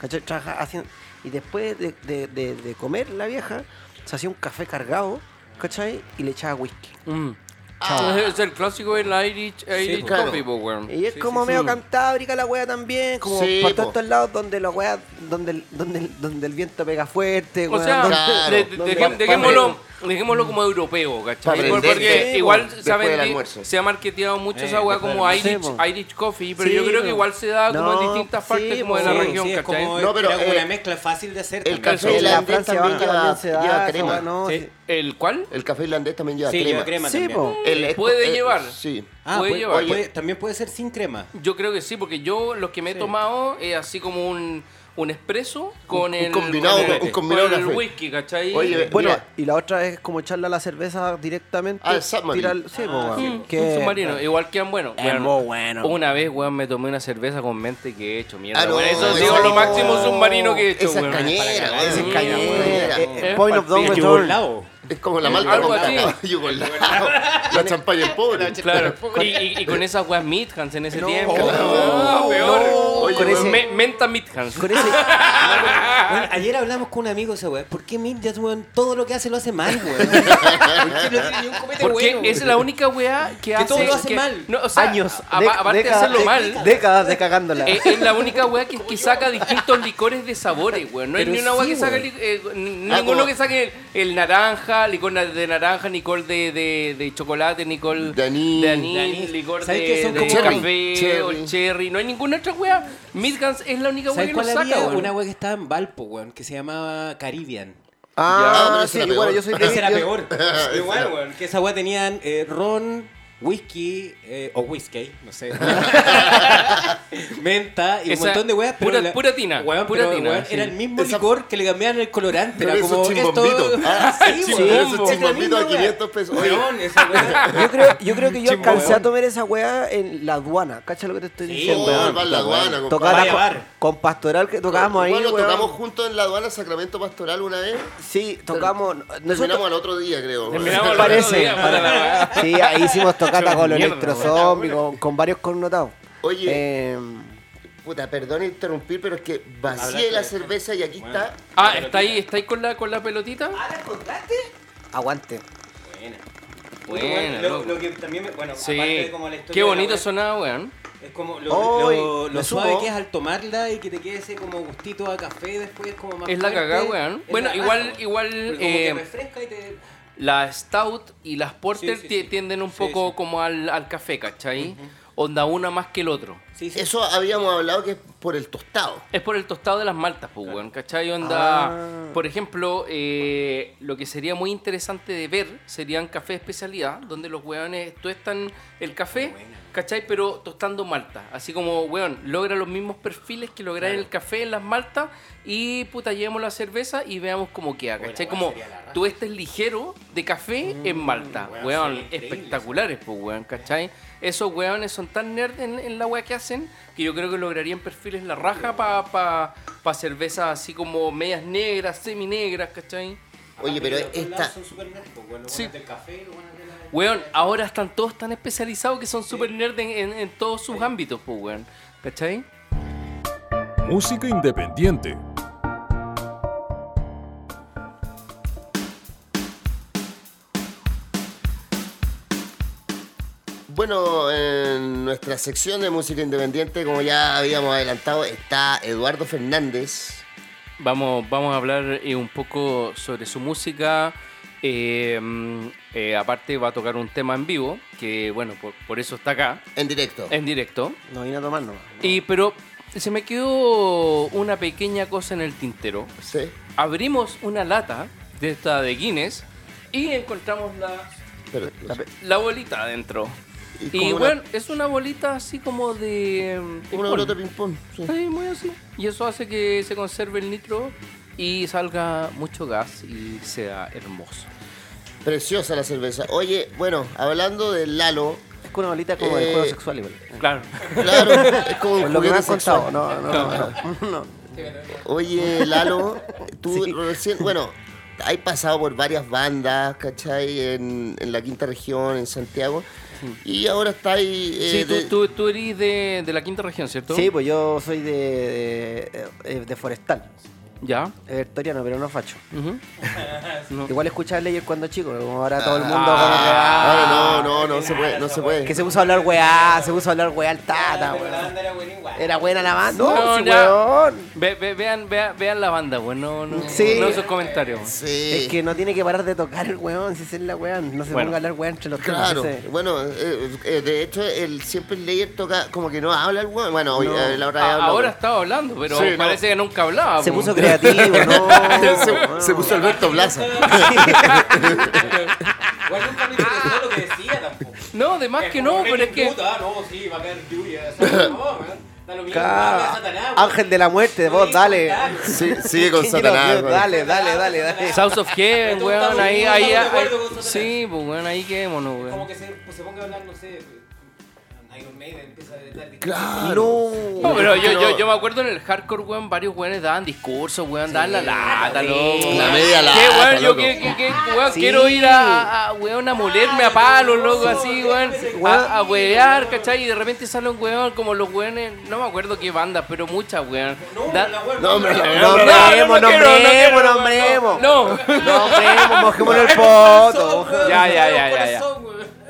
¿cachai? Hacían, y después de, de- de- de comer la vieja, se hacía un café cargado, ¿cachai? Y le echaba whisky. Mm. Ah. Es el clásico del Irish, Irish claro. Coffee, po, weón. Y es Sí, como sí, medio sí. cantábrica la wea también, como Sí, por todos estos lados donde la wea, donde el, donde el, donde el viento pega fuerte, O weón, sea, donde- Claro. de- de- donde- dejem- dejémoslo, dejémoslo como europeo, ¿cachai? Porque sí, igual se ha, después del vendi- almuerzo. se ha marketeado mucho Eh, esa weá como Irish. Irish Coffee, pero Sí, yo creo que igual se da como en distintas sí, partes como de la Sí, región, ¿cachai? como, No, pero, era como eh, una mezcla fácil de hacer. el también. café Sí, de la irlandés Francia también lleva- se da, lleva crema. no. ¿El cuál? El café irlandés también lleva Sí, crema. lleva crema Sí, también. El- Puede eh, llevar. Sí. Ah, Puede puede, llevar. puede- también puede ser sin crema. Yo creo que sí, porque yo los que me he tomado es así como un, un espresso con Un el, combinado, con el, un combinado con el whisky, ¿cachai? Oye, Bueno, Mira. y la otra es como echarle a la cerveza directamente. Ah, el submarine. tirar- sí, po, Ah, sí. Mm, Que- un submarino, igual. Es Weón, muy bueno. Una vez, weón, me tomé una cerveza con mente que he hecho mierda. Ah, no, weón. eso ha sido lo no. máximo submarino que he hecho, Esa es cañera. Ese es cañera, Point of no return. Es como la malta Algo con así. yugoslavo. La champaña pobre. Claro, y, y- y con esas weas Midhans en ese No, tiempo. no, peor. Oye, con ese- Me- menta Midhans. Con ese, Bueno, ayer hablamos con un amigo ese weón. ¿Por qué Midjas, weón, todo lo que hace lo hace mal, weón? ¿Por qué no tiene ni un copete Porque bueno, es la única wea que, hace. todo lo hace que- mal. No, o sea, años, a- aparte de décadas, hacerlo de- mal. décadas de cagándola. Eh, es la única wea que, que saca distintos licores de sabores, weón. No hay Pero ni una wea sí, que saque weón. li- eh, Ah, ninguno como- que saque el, el naranja, licor na- de naranja, licor de, de, de chocolate, licor De anís. de anís, licor ¿Sabes de? Son como- café Cherry. o cherry. No hay ninguna otra wea. Midgans es la única wea ¿Sabes que cuál saca, weón. Una weá que estaba en Valpo, weón, que se llamaba Caribbean. Ah, ese sí, peor. yo soy de Ese era peor. Igual, weón. Que esa weá tenían eh, ron, whisky, eh, o whisky, no sé. Menta y Esa- un montón de weas. pero pura- la- pura tina, Weón, pura pero, tina, weón, sí. Era el mismo Esa- licor que le cambiaban el colorante. Pero Era como esto. chimbombitos. Ah, sí, Sí, chimbombitos misma a wea. 500 pesos. Oye, Weón, esa wea. Yo creo, yo creo que yo Chimbo, alcancé a tomar esa weá en la aduana. ¿Cacha lo que te estoy diciendo? oh, la aduana. Vaya con, bar. Con Pastoral que tocábamos ahí, Bueno, weón. tocamos juntos en la aduana Sacramento Pastoral una vez. Sí, tocamos. Terminamos Nosotros, al otro día, creo. Terminamos al otro parece. la. Sí, ahí hicimos tocata con los Mierda, electrozombie, con, con varios connotados. Oye, Eh, puta, perdón interrumpir, pero es que vacié Hablaste la cerveza y aquí Bueno. está. Ah, ¿está ahí, está ahí con, la, con la pelotita? aguante. Buena. Buena, lo, loco. lo que también me, bueno, Sí. aparte de como la historia Qué bonito sonaba, weón. Es como lo, Oh, lo, lo suave que es al tomarla y que te quede ese como gustito a café después como más Es la cagada, weón. Es Bueno, la igual- weón. igual, como eh, que refresca y te... La Stout y las Porter Sí, sí, ti- sí. tienden un Sí, poco sí. como al, al café, ¿cachai? Onda una más que el otro. Sí, sí. Eso habíamos hablado que es por el tostado. Es por el tostado de las maltas, pues, weón, ¿cachai? Onda, Ah. por ejemplo, eh, lo que sería muy interesante de ver serían café de especialidad, donde los weones tuestan el café, ¿cachai? Pero tostando malta. Así como, weón, logra los mismos perfiles que lograr el café en las maltas y, puta, llevemos la cerveza y veamos cómo queda, ¿cachai? weón, Como raja. tuestes ligero de café en malta, weón, weón, espectaculares, pues, weón, ¿cachai? Esos weones son tan nerd en, en la weá que hacen que yo creo que lograrían perfiles la raja para pa, pa cervezas así como medias negras, semi negras, ¿cachai? Oye, pero esta. Sí. Weón, ahora están todos tan especializados que son super nerd en, en- en todos sus ámbitos, pues, weón. ¿Cachai? Música independiente. Bueno, en nuestra sección de música independiente, como ya habíamos adelantado, está Eduardo Fernández. Vamos, vamos a hablar eh, un poco sobre su música. eh, mm, eh, aparte va a tocar un tema en vivo, que bueno, por, por eso está acá, En directo. en directo. No vine a tomar nomás. Y pero se me quedó una pequeña cosa en el tintero. Sí. Abrimos una lata de esta de Guinness y encontramos la, Pero, la bolita adentro. Y Y, como una- bueno, es una bolita así como de... mm, como una ping-pong. pelota de ping-pong. sí. Sí, muy así. Y eso hace que se conserve el nitro y salga mucho gas y sea hermoso. Preciosa la cerveza. Oye, bueno, hablando del Lalo, Es con una bolita como Eh, de juego sexual igual. Claro. claro, es como un lo que me sexual. contado. No, no, no. no. Oye, Lalo, tú recién, bueno, hay pasado por varias bandas, ¿cachai? En, en la quinta región, en Santiago. Y ahora está ahí. eh, Sí, tú, de- tú, tú eres de, de la quinta región, ¿cierto? Sí, pues yo soy de, de, de Forestal. ¿Ya? Es victoriano, pero no facho. Ujú. No. Igual escuchaba Layer cuando chico, como ahora todo el mundo Ah, como no, no, no se puede, no se que, puede. que se puso a hablar weá, se puso a hablar weá al tata, weón. Era buena la banda. No, No, sí, ya. weón. Ve- ve- vean, vean, vean la banda, pues, no, no, Sí. no sus comentarios. Sí. Es que no tiene que parar de tocar el weón, si es la weá, no se Bueno. ponga a hablar weá entre los Claro, temas. ese. bueno, eh, eh, de hecho, el, siempre el Layer toca como que no habla el weón. Bueno, hoy, eh, la otra vez Ah, habló, ahora estaba hablando, pero Sí, no. parece que nunca hablaba. Se pues. puso creativo, no. se, se puso Alberto Blaza. Igual nunca me interesó lo que decía tampoco. No, además que no, pero es que... Puta, no, sí, va a caer lluvia. No. Da lo mismo, Satanás. Ángel de la muerte, vos, dale. Sí, sigue con ¿Quién quiere Satanás. weón. Dale, dale, dale, dale. South of Heaven, Esto weón, ahí, estamos ahí, de ahí- acuerdo con Satanás. Sí, pues, weón, ahí quedémonos, Como weón. que se, pues, se ponga a hablar, no sé, Iron Maiden empieza a dar Claro. No, pero yo, yo, yo me acuerdo en el hardcore, weón, varios weones daban discursos, weón, daban la lata, sí. loco. La media ¿Qué, lata, weón? Yo weón, Sí. quiero ir a, weón, a molerme a palos, loco, así, weón, a, a wear, ¿cachai? Y de repente sale un weón como los weones, no me acuerdo qué banda, pero muchas, weón. Da- No, hombre, la verdad. No, no, Nombremos, nombremos, no, nombremos. No. Nombremos, mojémosle el poto. Ya, ya, ya, ya, ya.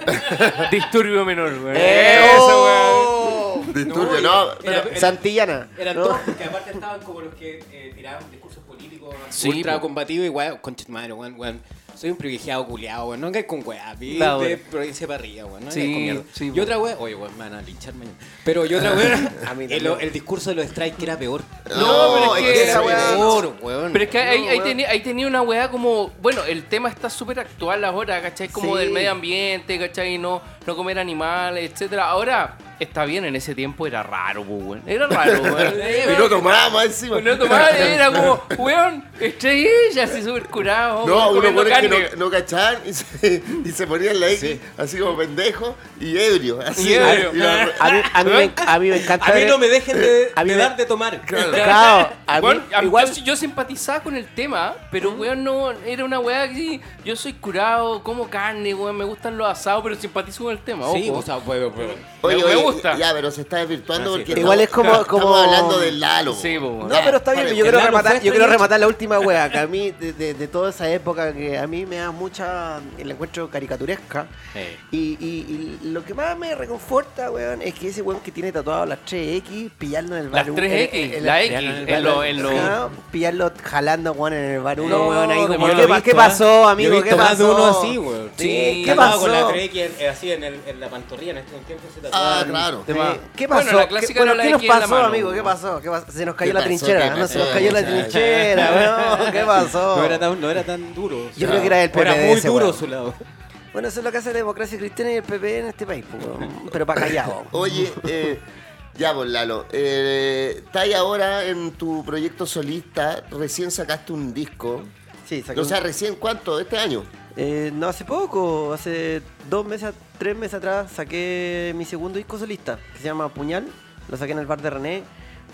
Disturbio menor, weón. Eh, Eso, weón. oh. Disturbio, no. Era- era- Santillana. Eran ¿no? todos, porque aparte estaban como los que eh, tiraban discursos políticos Sí, ultra po. combativos y weón, concha tu madre, weón, weón. Soy un privilegiado culiado, weón. No caes con weá, vi La de provincia para arriba, weón. No Sí, caes con mierda. sí, y otra weá, oye, weón, me van a linchar mañana. Pero y otra weá, A mí el, también. el discurso de los strikes que era peor. No, pero es que esa esa weá. weá- Peor, weón. Pero es que ahí, No, ahí, tenía, ahí tenía una weá como. Bueno, el tema está súper actual ahora, ¿cachai? Como Sí. del medio ambiente, ¿cachai? No, no comer animales, etcétera. Ahora está bien, en ese tiempo era raro, pues, weón. Era raro, weón. Y no tomaba más encima. No tomaba, era como, weón, estrella, así súper curado. No, uno pone que no, no cachaban y se, y se ponían la X así como pendejo y ebrio. Así, Y ebrio. Y la- A mí, a, mí me, a mí me encanta. A mí no me dejen de, A mí de me- dar de tomar. Claro, a mí- Bueno, a mí- igual. yo, yo simpatizaba con el tema, pero weón no era una weá que yo soy curado, como carne, weón, me gustan los asados, pero simpatizo con el tema, Sí, ojo. o sea, weón, weón. Oye, me oye, gusta. Ya, pero se está desvirtuando Ah, sí. porque Igual es como- como- estamos hablando del Lalo. Sí. No, pero está bien, Vale, yo el quiero rematar, yo quiero rematar la última wea, que a mí, de, de- de toda esa época que a mí me da mucha, la encuentro caricaturesca. Eh. Y, y- y lo que más me reconforta, weón, es que ese weón que tiene tatuado las 3X, pillarlo en el bar Las un- 3X, en- en- la X, en- lo- en lo- Claro, pillarlo jalando, weón, en el bar uno, No, weón, ahí como, ¿qué, ¿qué pasó, amigo? Yo he ¿Qué pasó? uno así, weón. Sí, ¿Qué pasó? con la Trek eh, así en, el, la pantorrilla en este tiempo se Ah, más. ¿Qué Bueno, pasó? la ¿Qué, clásica bueno, era la ¿qué nos pasó, mano, amigo? ¿Qué pasó? ¿Qué pasó? Se nos cayó ¿Qué la pasó? trinchera. ¿Qué No, se nos cayó la ¿Qué trinchera, weón. ¿Qué pasó? No era tan, no era tan duro. Yo creo que era el Era PPD muy ese, duro su lado. Bueno, eso es lo que hace la democracia cristiana y el PP en este país, pues, pero para callado. Oye, eh, ya, pues Lalo, eh, estás ahora en tu proyecto solista, recién sacaste un disco. Sí, saqué O un- sea, recién, ¿cuánto? ¿Este año? Eh, no, hace poco, hace dos meses, tres meses atrás saqué mi segundo disco solista, que se llama Puñal. Lo saqué en el bar de René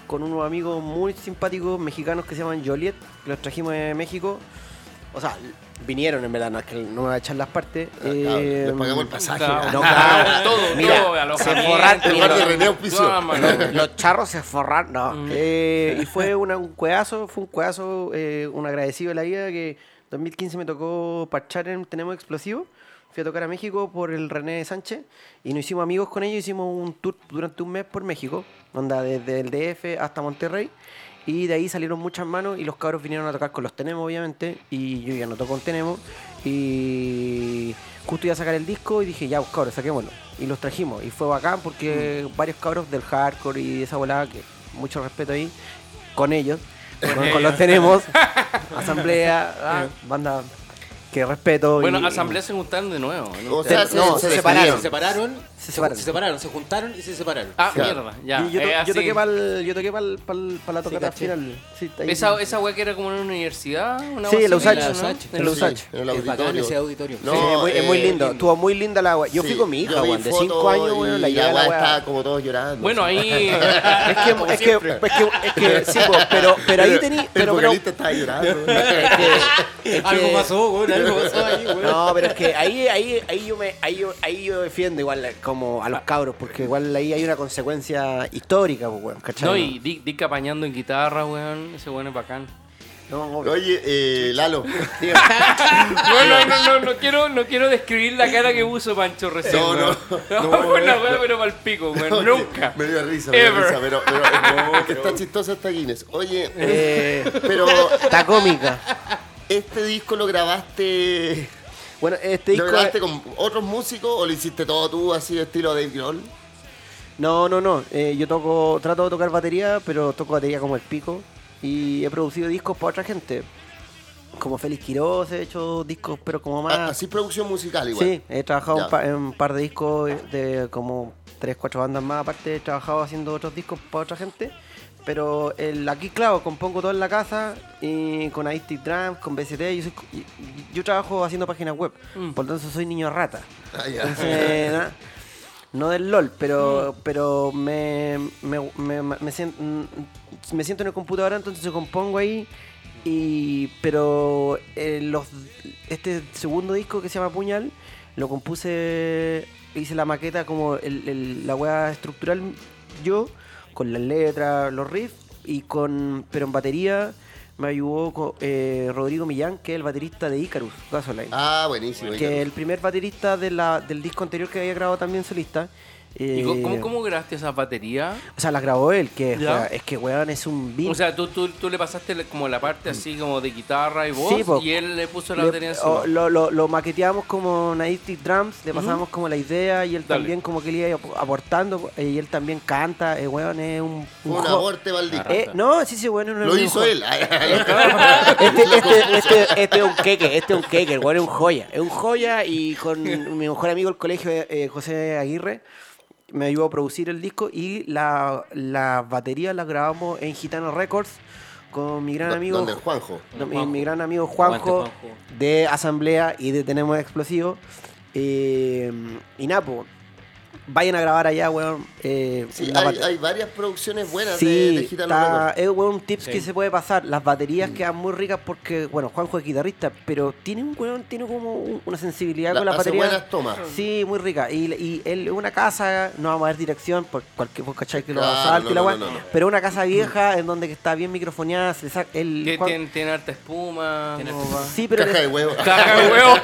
con unos amigos muy simpáticos mexicanos que se llaman Joliet, que los trajimos de México. O sea, vinieron en verdad, no es que no me voy a echar las partes. Ah, claro, Eh, les pagamos el pasaje. No, claro. todo, Mira, todo, se forraron, El bar de René los charros se forraron, no. Mm. Eh, y fue una- un cuedazo, fue un cuedazo, eh, un agradecido de la vida que en 2015 me tocó parchar en Tenemos Explosivo. Fui a tocar a México por el René Sánchez y nos hicimos amigos con ellos. Hicimos un tour durante un mes por México, onda desde el DF hasta Monterrey. Y de ahí salieron muchas manos y los cabros vinieron a tocar con los Tenemos, obviamente. Y yo ya no toco con Tenemos. Y justo iba a sacar el disco y dije, ya, pues, cabros, saquémoslo. Y los trajimos. Y fue bacán porque varios cabros del hardcore y de esa volada, que mucho respeto ahí, con ellos. Con, con los Tenemos. Asamblea, ah, banda que respeto. Bueno, y- asamblea se juntaron de nuevo. ¿no? O sea, se, No, se se separaron. Se separaron, Se se, separaron. se separaron, se juntaron y se separaron. Ah, Claro. mierda, ya. yo, yo, to- eh, yo toqué para pa la tocata final. Sí, ahí. Esa, esa wea que era como en una universidad. Una Sí, en la USACH. En la USACH. En el auditorio. ese auditorio. No, Sí, es, muy, es muy eh, lindo. Estuvo muy linda la agua. Yo Sí, fui con mi hija, weón, de fotos 5 años, y weón, la weá weá. estaba como todos llorando. Bueno, ahí. Es que, es que, es que, es que, sí, pero, pero ahí tení, pero, pero, estaba llorando. es que- es Algo pasó, weón, algo pasó ahí, weón. No, pero es que ahí, ahí, ahí yo me, ahí yo, ahí yo defiendo igual como a los cabros, porque igual ahí hay una consecuencia histórica, pues, weón, ¿cachai? No, y Dick, Dick apañando en guitarra, weón. Ese weón es bacán. No, obvio. Oye, eh, Lalo. No, no, no, no, no quiero, no quiero describir la cara que puso Pancho recién. No, no, weón. no, no, wea, no. pero pa'l pico, weón. Oye, Nunca. Me dio risa, me dio risa, pero, pero es que está chistosa esta Guinness. Oye, Eh, pero está cómica. este disco lo grabaste. Bueno, este ¿Lo disco... grabaste con otros músicos o lo hiciste todo tú así de estilo Dave Grohl? No, no, no. eh, yo toco, trato de tocar batería, pero toco batería como el pico. Y he producido discos para otra gente. Como Félix Quiroz, he hecho discos, pero como más... Ah, Así producción musical igual. Sí, he trabajado un pa- en un par de discos de como tres, cuatro bandas más. Aparte, he trabajado haciendo otros discos para otra gente. Pero el, aquí, claro, compongo todo en la casa y con Aistic Drums, con BCT. Yo, soy- y- y- yo trabajo haciendo páginas web, por lo tanto soy niño rata. Ah, ya. Entonces, na- no del LOL, pero, pero me, me, me, me sien- mm, me siento en el computador, entonces yo compongo ahí. Y, pero eh, los, este segundo disco que se llama Puñal, lo compuse, hice la maqueta como el, el- la weá estructural yo, con las letras, los riffs, y con, pero en batería me ayudó eh, Rodrigo Millán, que es el baterista de Icarus, Gasoline Ah, buenísimo. que Icarus. el primer baterista de la, del disco anterior que había grabado también solista. ¿Y eh, cómo, cómo, cómo grabaste esa batería? O sea, las grabó él, que es que weón es un beat. O sea, tú, tú, tú le pasaste como la parte así como de guitarra y voz Sí, po. y él le puso la Le- batería encima. lo, lo, lo maqueteamos como Native Drums, le pasábamos como la idea y él Dale. también como que le iba ap- aportando eh, y él también canta, eh, weón es un... Un un aporte. Eh, no, sí, sí, bueno, no Lo hizo él. Este, este, este, este es un queque, este es un queque, el weón es un joya. Es un joya y con mi mejor amigo del colegio, eh, José Aguirre, me ayudó a producir el disco y la, la batería la grabamos en Gitano Records con mi gran amigo donde Juanjo. no, mi, Juanjo. mi gran amigo Juanjo, Juanjo. de Asamblea y de Tenemos Explosivo. Eh, y Napo, vayan a grabar allá, weón. eh, Sí, hay, varias producciones buenas Sí, de, de Gitano está- Records. es weón, un tips Sí. que se puede pasar. Las baterías quedan muy ricas porque, bueno, Juanjo es guitarrista, pero tiene un weón, tiene como un- una sensibilidad La- con las baterías. buenas tomas. Sí, muy rica. Y, y él es una casa, no vamos a ver dirección, por cualquier por cachai que lo Claro, asalto y la no, no, no, no. pero una casa vieja en donde que está bien microfoneada, se le saca- el Juan- tiene, tiene harta espuma. Sí, pero Caja de huevo. Caja de huevo.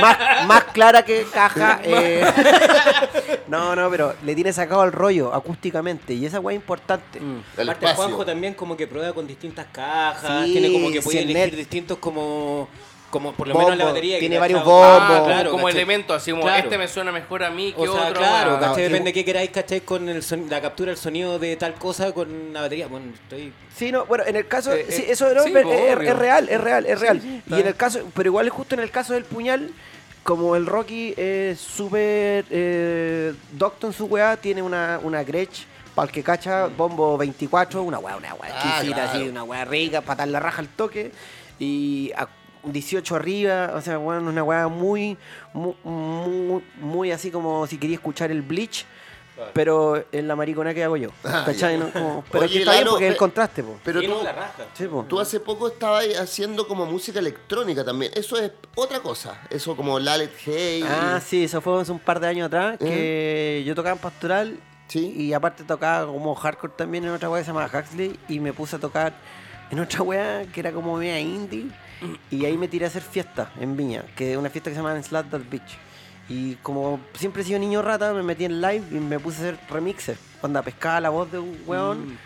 más, más clara que caja. eh. No, no, pero le tiene sacado el rollo acústicamente y esa weá es importante. Mm. El Aparte, espacio. Juanjo también como que prueba con distintas cajas, Sí, tiene como que puede sí, el elegir net. distintos como, como por lo Bombo, menos la batería. que tiene le varios bombos. Ah, como, claro, como ¿cachai? elemento, así como Claro. este me suena mejor a mí que O sea, otro. claro, sí. Depende de qué queráis, ¿cachai? Con el son- la captura del sonido de tal cosa con la batería. Bueno, estoy... Sí, no, bueno, en el caso, Eh, sí, eh, eso no, sí, es, es- real, es real, es real. está y en el caso, pero igual es justo en el caso del puñal, como el Rocky es súper eh, docto en su weá, tiene una, una Gretsch, para el que cacha, bombo 24, una weá, una weá Ah, exquisita, claro. así, una weá rica, para dar la raja al toque. Y a- 18 arriba, o sea, weón, una weá muy, muy, muy, muy así como si quería escuchar el Bleach, pero en la maricona que hago yo. Ah, ¿Cachai? ya. ¿no? Como- pero Oye, que está bien porque es el contraste, po. Pero tú, la raja. Sí, po. tú hace poco estabas haciendo como música electrónica también. Eso es otra cosa. Eso como Lalet Hey. Ah, sí, eso fue hace un par de años atrás, que yo tocaba en Pastoral Sí. y aparte tocaba como hardcore también en otra weá que se llama Huxley y me puse a tocar en otra weá que era como media indie y ahí me tiré a hacer fiesta en Viña, que es una fiesta que se llama Slat That Beach. Y como siempre he sido niño rata, me metí en live y me puse a hacer remixes. Cuando pescaba la voz de un weón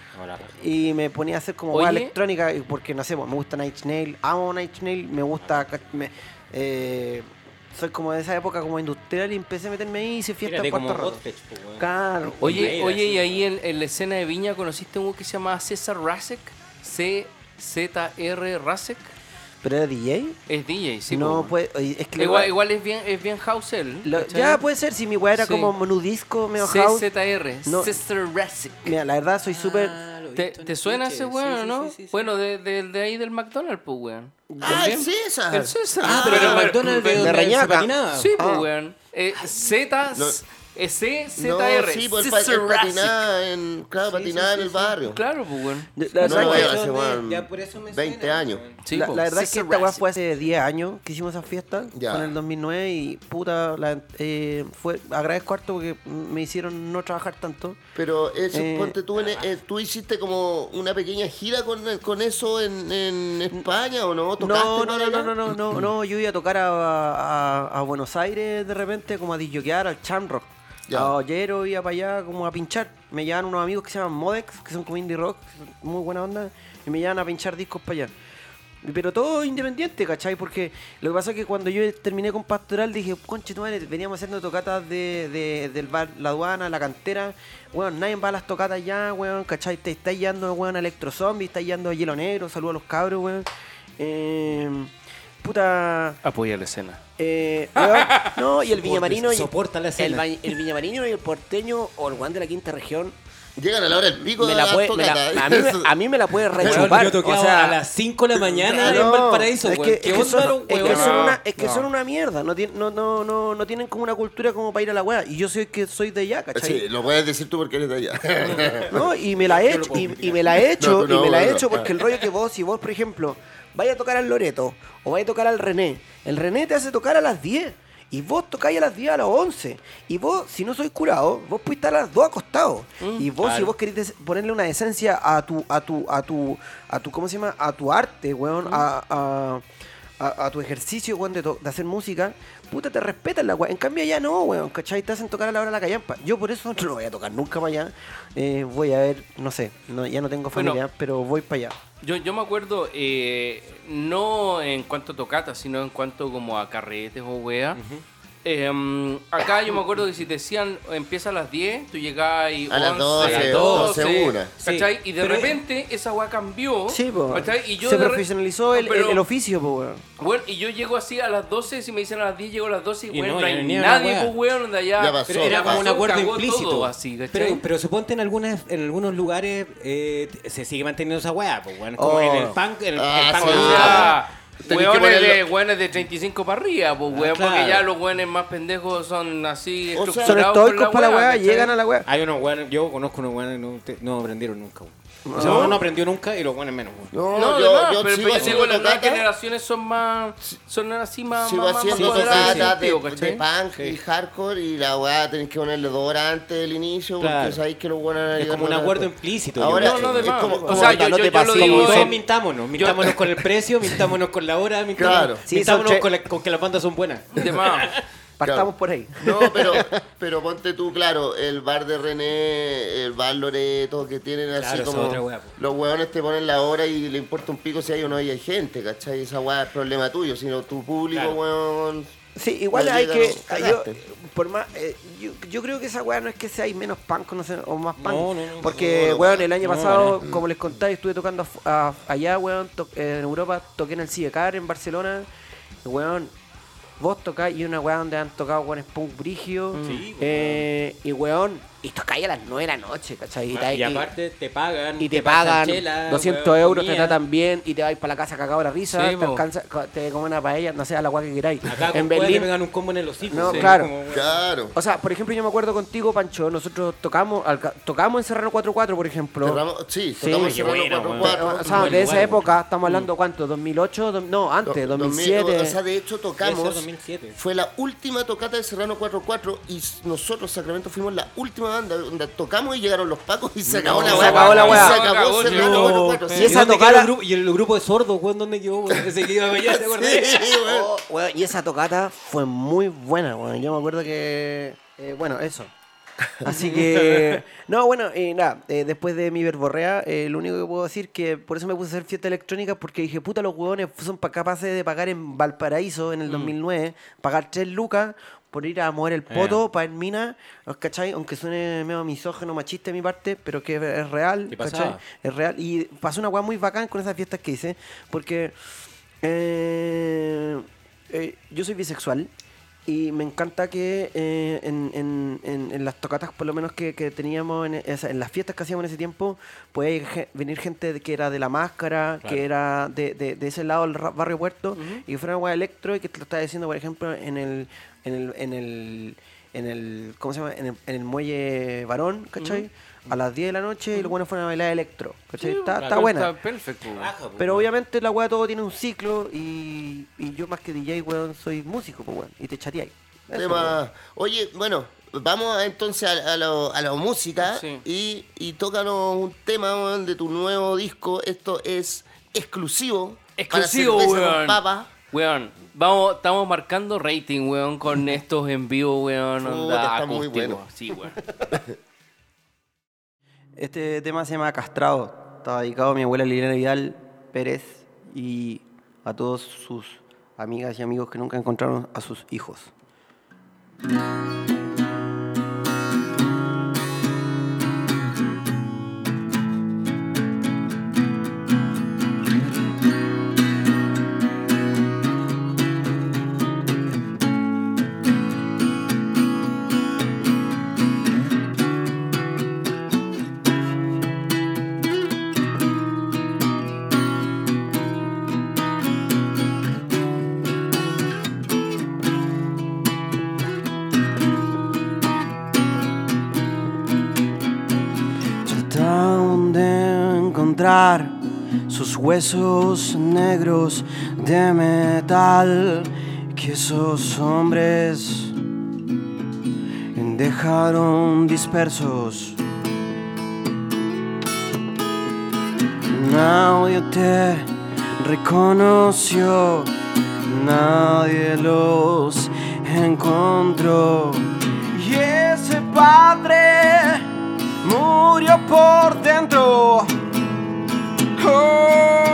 y me ponía a hacer como weá electrónica, porque no sé, pues, me gusta Night Snail, amo Night Snail, me gusta. me- eh, soy como de esa época como industrial y empecé a meterme ahí y hice fiesta Fíjate en como cuarto rato. Claro. Oye, oye, sí. y ahí en, en la escena de Viña conociste a uno que se llama César Rasek. C-Z-R Rasek. ¿Pero era DJ? Es DJ, sí. no po. puede. oye, Es que la Igual, es bien, es bien house él. ya puede ser, si mi weá era Sí. como nudisco, medio house. CZR, No. César Rasek. Mira, la verdad soy súper. Ah, he ¿Te, te suena ese weón, sí, no? sí, sí, sí. Bueno, de, de, de ahí del McDonald's, pues, weón. Ah, el César. El César. Ah, Pero pero el McDonald's de de patinaba. Sí, pues, Ah. weón. Eh, Z, Eh, C, No, Z, R. sí, pues pa- en, claro, patinaba en el barrio. Claro, pues, weón. La No, hace, Ya, por eso me 20 suena, años. Sí, la, verdad es que esta weá fue hace 10 años que hicimos esa fiesta, Ya. con el 2009 y puta, la- eh, fue, agradezco harto porque me hicieron no trabajar tanto. Pero eso, Eh, ponte tú, en- eh, tú hiciste como una pequeña gira con, con eso en, en España o no? ¿Tocaste No, no, no, no, no, no, no, no, yo iba a tocar a, a- a Buenos Aires de repente como a disjoquear al Chamrock. Ollero iba para allá como a pinchar. Me llevan unos amigos que se llaman Modex, que son como indie rock, muy buena onda, y me llevan a pinchar discos para allá. Pero todo independiente, ¿cachai? Porque lo que pasa es que cuando yo terminé con Pastoral dije, conche tu madre, veníamos haciendo tocatas de, de- del bar La Aduana, La Cantera. Weón, nadie va a las tocatas ya, weón, ¿cachai? Te está yendo, weón, a Electro Zombie, está yendo a Hielo Negro, saludos a los cabros, weón. Eh, puta... Apoya la escena. Eh, weón, no, y el Viñamarino y soporta la el, escena. va- el Viñamarino y el porteño o el Juan de la quinta región Llegan a la hora del pico me de la puede, me la- a, mí me, a mí me la puede rechupar. yo o sea, a las 5 de la mañana no, en Valparaíso, es que, ¿Qué es que son, es que son una, es que no. son una mierda, no, no, no, no, no tienen como una cultura como para ir a la wea. Y yo soy que soy de allá, ¿cachai? Sí, lo puedes decir tú porque eres de allá. ¿no? Y me la he hecho, y, y me la he hecho, y me la he hecho porque el rollo que vos, si vos, por ejemplo, vaya a tocar al Loreto o vaya a tocar al René, el René te hace tocar a las 10. Y vos tocáis a las 10 a las 11. Y vos, si no sois curado, vos podés estar a las 2 acostados. y vos, si vos querés ponerle una esencia a tu, a tu, a tu, a tu, ¿cómo se llama? A tu arte, weón, a, a, a- a tu ejercicio, weón, de, hacer música, puta, te respetan la weón. En cambio allá no, weón, ¿cachai? Te hacen tocar a la hora de la callampa. Yo por eso no voy a tocar nunca para allá. Eh, voy a ver, no sé, no, ya no tengo Bueno. familia, pero voy para allá. Yo, yo me acuerdo, eh, no en cuanto a tocatas, sino en cuanto como a carretes o wea. Eh, acá yo me acuerdo que si te decían empieza a las 10, tú llegabas y A las 12, a las 12, una. ¿cachai? Sí, y de pero- repente esa weá cambió. Sí, po. ¿cachai? Y yo Se re- profesionalizó el, Pero- el- el oficio, po, weón. Bueno, y yo llego así a las 12, si me dicen a las 10, llego a las 12 y, Y bueno, no, hay ni nadie, weá. weón, de allá. Ya pasó, Pero era como un acuerdo implícito. todo así, ¿cachai? pero, pero suponte en algunas, en algunos lugares eh, se sigue manteniendo esa weá, weón. Como Oh. en el punk, en el, Ah, el punk sí. O de- sea, Tenés que weones de, ponerlo- weones de 35 para arriba, pues weón, Ah, claro. porque ya los weones más pendejos son así O sea, Son estructurados estoicos con para la ¿cachai? llegan a la weá. Hay unos weones, yo conozco unos weones que no, no aprendieron nunca, weón. O sea, uno no aprendió nunca y los weones menos. No, No, yo, además, yo pero, sigo pero yo digo, haciendo las nuevas generaciones son más, son así más, Sigo más, más, haciendo más tocatas de, punk y hardcore y la weá tenés que ponerle dos horas antes del inicio Claro. porque sabéis que los buenos Es como un acuerdo implícito. Ahora. No, no, de es más. como- o sea, yo, no yo, te yo lo pases. digo... Como todos mintámonos, mintámonos con el precio, mintámonos con la hora, mintámonos, mintámonos con, la- con que las bandas son buenas. de más. Partamos por ahí. No, pero, pero ponte tú, claro, el bar de René, el bar Loreto, que tienen así Claro, como. otra los hueones te ponen la hora y le importa un pico si hay o no hay gente, ¿cachai? Esa weá es problema tuyo, sino tu público, Claro. weón. Sí, igual hay que. yo, por más, eh, yo, yo creo que esa weá no es que sea hay menos punk no sé, o más punk. No, no, no. porque, No, no, weón, el año no, pasado, como les conté, estuve tocando a- allá, weón, to- eh, en Europa, toqué en el Sidecar en Barcelona. Weón, vos tocáis y una weá donde han tocado weones punk brigio. Sí, eh, y weón, y tocáis a las 9 de la noche, ¿cachai? Y, te- Y y- aparte te pagan. y te pagan chela, 200 weón, euros, te tratan bien y te vais para la casa cagado la risa, Sí, te alcanza, te comen una paella, no sé, a la agua que queráis. Acá en Berlín te un combo en el hocico. No, sí, claro. como. Claro. o sea, por ejemplo, yo me acuerdo contigo, Pancho, nosotros tocamos tocamos en Serrano 44, por ejemplo. Cerramos- sí, Sí, tocamos qué Serrano bueno, 4-4. O sea, de esa época, estamos hablando, ¿cuánto? ¿2008? Do- No, antes, Do- 2007. O sea, de hecho tocamos. ser 2007. Fue la última tocata de Serrano 44 y nosotros, Sacramento, fuimos la última donde tocamos y llegaron los pacos y se acabó la se weá. acabó la weá. Se Se acabó acabó, Serrano no. 44. Y esa tocada- el grupo- y el grupo de sordos, weón, ¿dónde quedó? Ese que iba a bailar, ¿te acordás? Sí, weón. Oh, weón, y esa tocata fue muy buena, weón. Yo me acuerdo que. eh, bueno, eso. Así que. No, bueno, y nada, eh, después de mi verborrea, eh, lo único que puedo decir que por eso me puse a hacer fiesta electrónica, porque dije, puta, los huevones son pa- capaces de pagar en Valparaíso en el 2009, pagar 3 lucas por ir a mover el poto para en mina, ¿os ¿cachai? Aunque suene medio misógeno, machista de mi parte, pero que es real, ¿Qué ¿cachai? Es real. Y pasó una weá muy bacán con esas fiestas que hice, porque eh, eh, yo soy bisexual y me encanta que eh, en, en- en- en las tocatas, por lo menos que, que teníamos, en, esa- en las fiestas que hacíamos en ese tiempo, ge- venir gente que era de la máscara, Claro. que era de, de- de ese lado del barrio Puerto, y que fuera una electro y que te lo estaba diciendo, por ejemplo, en el, en el, en el, en el, ¿cómo se llama? En el, en el muelle varón, ¿cachai? A las 10 de la noche y los buenos fueron a bailar electro, ¿cachai? está, está claro, buena. Está perfecto. po, Pero obviamente la weá todo tiene un ciclo y, y yo más que DJ, weón, soy músico, pues weón, y te chateáis. Tema- Oye, bueno, vamos a- entonces a, a lo- a la música Sí. y, y tócanos un tema de tu nuevo disco. Esto es exclusivo. Exclusivo, para cerveza con weón. papa. Weón, vamos, estamos marcando rating, weón, con estos en vivo, weón. Puta, onda está muy bueno. Sí, weón. Este tema se llama Castrado. Está dedicado a mi abuela Liliana Vidal Pérez y a todos sus amigas y amigos que nunca encontraron a sus hijos. Huesos negros de metal que esos hombres dejaron dispersos. Nadie te reconoció, nadie los encontró. Y ese padre murió por dentro. Oh,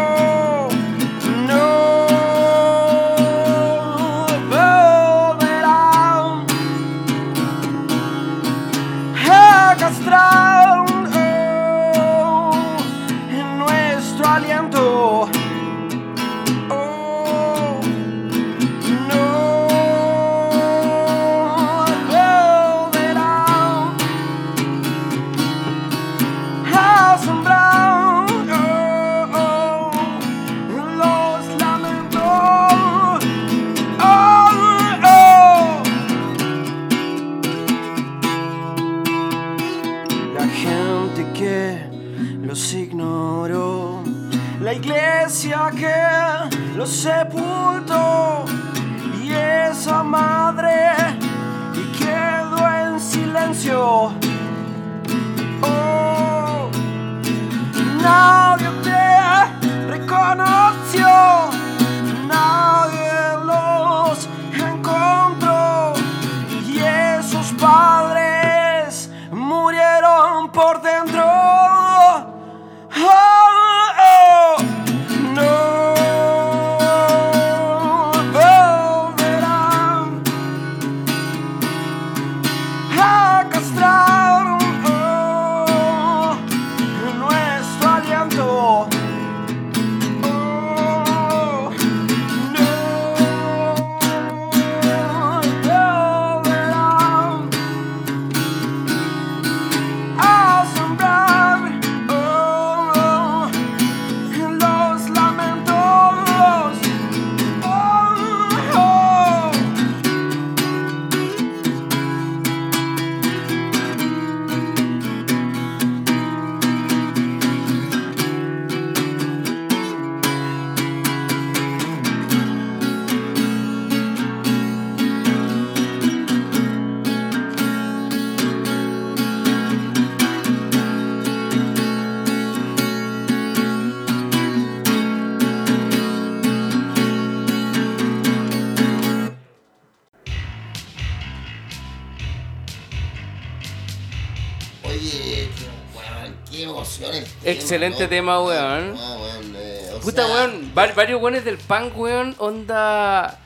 Excelente tema, weón. No, weón, eh, Puta, sea, weón, var- varios weones del punk, weón, onda.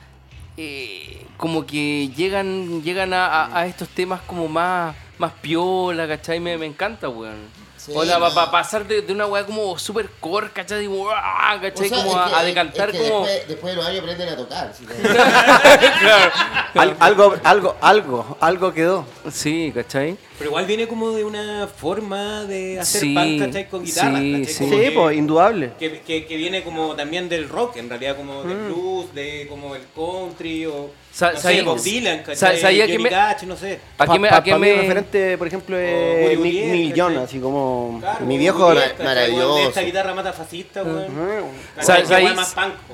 eh, como que llegan llegan a, a- a estos temas como más, más piola, ¿cachai? Me, me encanta, weón. Sí, onda, no. para pasar de, de una weá como super core, ¿cachai? Como, ¡ah! o ¿cachai? sea, como es a, que- a decantar es que como. Después, después de los años aprenden a tocar. ¿sí? Al- algo, algo, algo, algo quedó. Sí, ¿cachai? Pero igual viene como de una forma de hacer Sí, punk, ¿cachai? Con guitarra, sí, ¿cachai? sí. Como Sí, que- pues, indudable. Que, que, que viene como también del rock, en realidad, como Mm. del blues, de como el country, o Sa- no sa- sé, Bob Dylan, sabía que Johnny me- Cash, no sé. Pa- a qué me- referente, por ejemplo, es Nick, Young, ¿cachai? así como Claro, mi viejo. Maravilloso. Esta guitarra mata fascista, weón.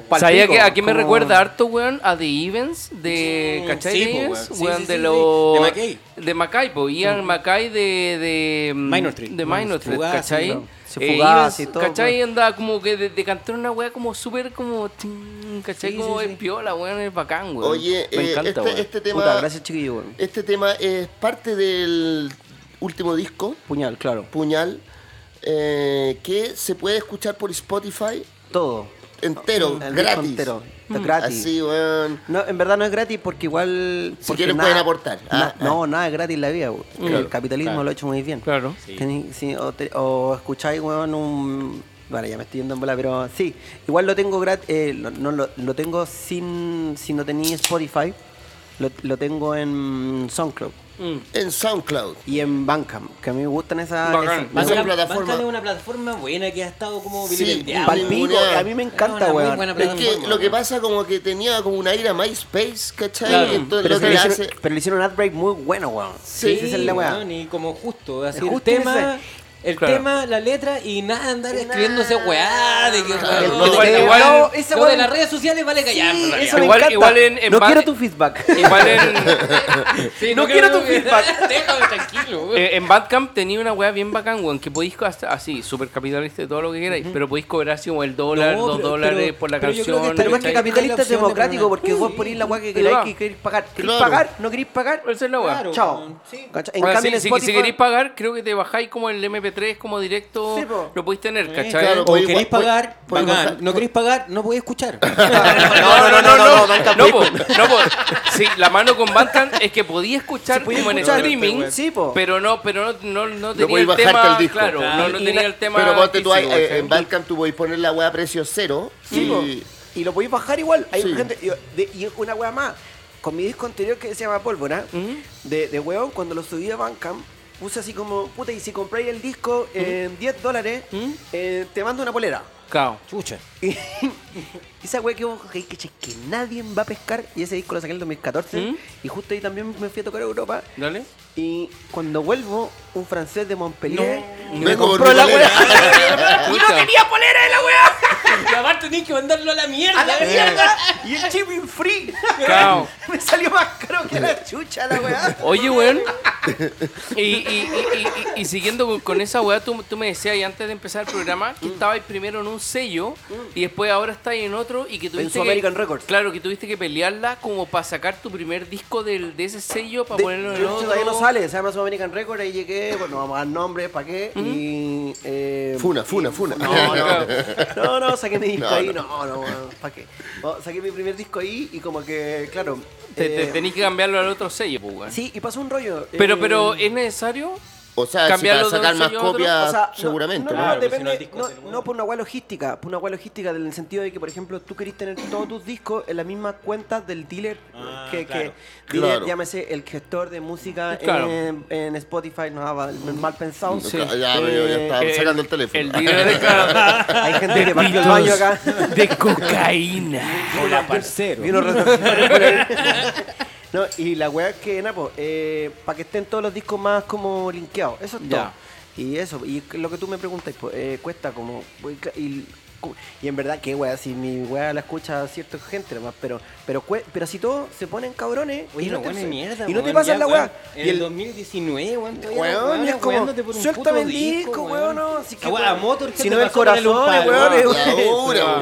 Pal- ¿Sabía que a qué me recuerda harto, weón? A The Evans de. Mm, ¿Cachai? sí, Evans, weón. Sí, weón, sí, de sí, los. sí. De Mackay. De Mackay, po. Ian Mackay de. de Minor Threat. De Minor Threat, ¿cachai? Sí, Eh, y todo, ¿cachai? Anda como que de, de cantar una weá como súper como. tin, ¿cachai? Sí, como sí, es sí. piola, weón, es bacán, weón. Oye, me eh, encanta, este, weón. este tema, Puta, gracias chiquillo, weón. este tema es parte del último disco, Puñal, claro. Puñal, eh, que se puede escuchar por Spotify Todo. entero, El gratis. entero. Es gratis. Así, weón. No, en verdad no es gratis porque igual. Si porque quieren nada- pueden aportar. na- Ah, no, nada es gratis en la vida. weón. Claro, el capitalismo claro. lo ha hecho muy bien. Claro. Tení- sí, o, te- o escucháis, weón, un. Bueno, ya me estoy yendo en bola, pero sí. Igual lo tengo gratis. lo, no, lo, lo tengo sin. Si no tenía Spotify. Lo, lo tengo en SoundCloud. Mm. En SoundCloud. Y en Bandcamp. Que a mí me gustan esas. Bacán. esas- Esa Bandcamp- plataforma- Bandcamp es una plataforma buena que ha estado como Sí, Palpico, a mí me Es encanta, una weón. buena Es que plataforma, lo que pasa como que tenía como un aire a MySpace, ¿cachai? Claro. Entonces Pero, lo que le hicieron, hace... pero le hicieron un adbreak muy bueno, weón. Sí, esa es la weá. weón, y como justo, así el tema, ese- el Claro. tema, la letra y nada andar escribiéndose weá de que no, igual, igual- igual- no, esa lo de las redes sociales vale callar. Eso Igual- encanta. igual en- en no quiero tu feedback. Igual en. Sí, No quiero tu feedback. Déjame tranquilo. Eh, en Bandcamp tenía una weá bien bacán, weón, que podéis hasta- así, súper capitalista y todo lo que queráis, pero podéis cobrar así como el dólar, No, dos pero- dólares pero- por la pero yo creo canción. que Pero más que ¿cachai? capitalista es democrático porque vos ponís la weá que queráis que queréis pagar. ¿Queréis pagar? ¿No queréis pagar? Esa es la weá. Claro, Chao. En cambio, si, queréis pagar, creo que te bajáis como el MP3 como directo, Sí, po. lo podéis tener, Eh, ¿cachai? claro, O podéis queréis pagar, podéis bacán. No queréis pagar, no podéis escuchar. No, no, no, no, no, no, po, no, po. Sí, la mano con Bandcamp es que podía escuchar podía como en streaming, sí, po. pero no, pero no, no, no tenía podéis el bajarte tema, el disco. claro, no, no Y tenía la- el tema Pero ponte tú ahí, físico, eh, ¿cachai? en Bandcamp tú podéis poner la weá a precio cero. Sí, y... po. Y lo podéis bajar igual. Hay Sí. gente... Y, de- y una weá más. Con mi disco anterior que se llama Pólvora, de, de weón, cuando lo subí a Bandcamp, puse así como, puta, y si compráis el disco en 10 dólares, ¿Mm? eh, te mando una polera. Cao. Chucha. Y esa wea que vos que, que, que nadie va a pescar, y ese disco lo saqué en el 2014, ¿Mm? y justo ahí también me fui a tocar a Europa, Dale. y cuando vuelvo, un francés de Montpellier Me compró la wea. y no tenía polera de la wea. Y aparte tenéis que mandarlo a la mierda. A la mierda. Y el shipping free. Me salió más caro que la chucha la wea. Oye, weón. Y, y, y, y- y- y siguiendo con, esa weá, tú, tú me decías y antes de empezar el programa que estabais primero en un sello y después ahora estáis en otro y que tuviste su que, American Records. Claro, que tuviste que pelearla como para sacar tu primer disco del, de ese sello para De- ponerlo en el otro. todavía no sale, se llama American Record, ahí llegué, bueno, vamos a dar nombres, ¿para qué? Y... eh, Funa, funa, funa. No, no, no, no, saqué mi disco No, ahí, no. no, no, ¿para qué? No, saqué mi primer disco ahí y como que, claro... Te, te- eh, tenís que cambiarlo al otro sello, pues, weón. Sí, y pasó un rollo. Pero, eh, pero, ¿es necesario? O sea, si Cambiarlo para de sacar más copias, o sea, no- seguramente. No, no, ¿no? Claro, depende. si no el disco no, es el no por una hueá logística, por una hueá logística en el sentido de que, por ejemplo, tú querés tener todos tus discos en la misma cuenta del dealer, Ah, que, claro. que dealer, Claro. llámese el gestor de música Claro. en, en Spotify, no mal pensado. Ya, ya, pero yo ya estaba Eh, sacando el teléfono. El dealer de, Hay gente que partió el baño acá. de cocaína. Hola, parcero. No, y la weá es que, Napo, eh, para que estén todos los discos más como linkeados, eso es Ya. todo. Y eso, y lo que tú me preguntas, pues, eh, cuesta como. Y y en verdad que weá, si mi weá la escucha cierta gente nomás, pero pero cue- pero si todos se ponen cabrones Oye, y no, te, mierda, y no te pasan ya, la weá. En el el 2019, weón, es como, weándote por un suéltame puto el disco, weón, no, si que a Motorhead si no el corazón, weón,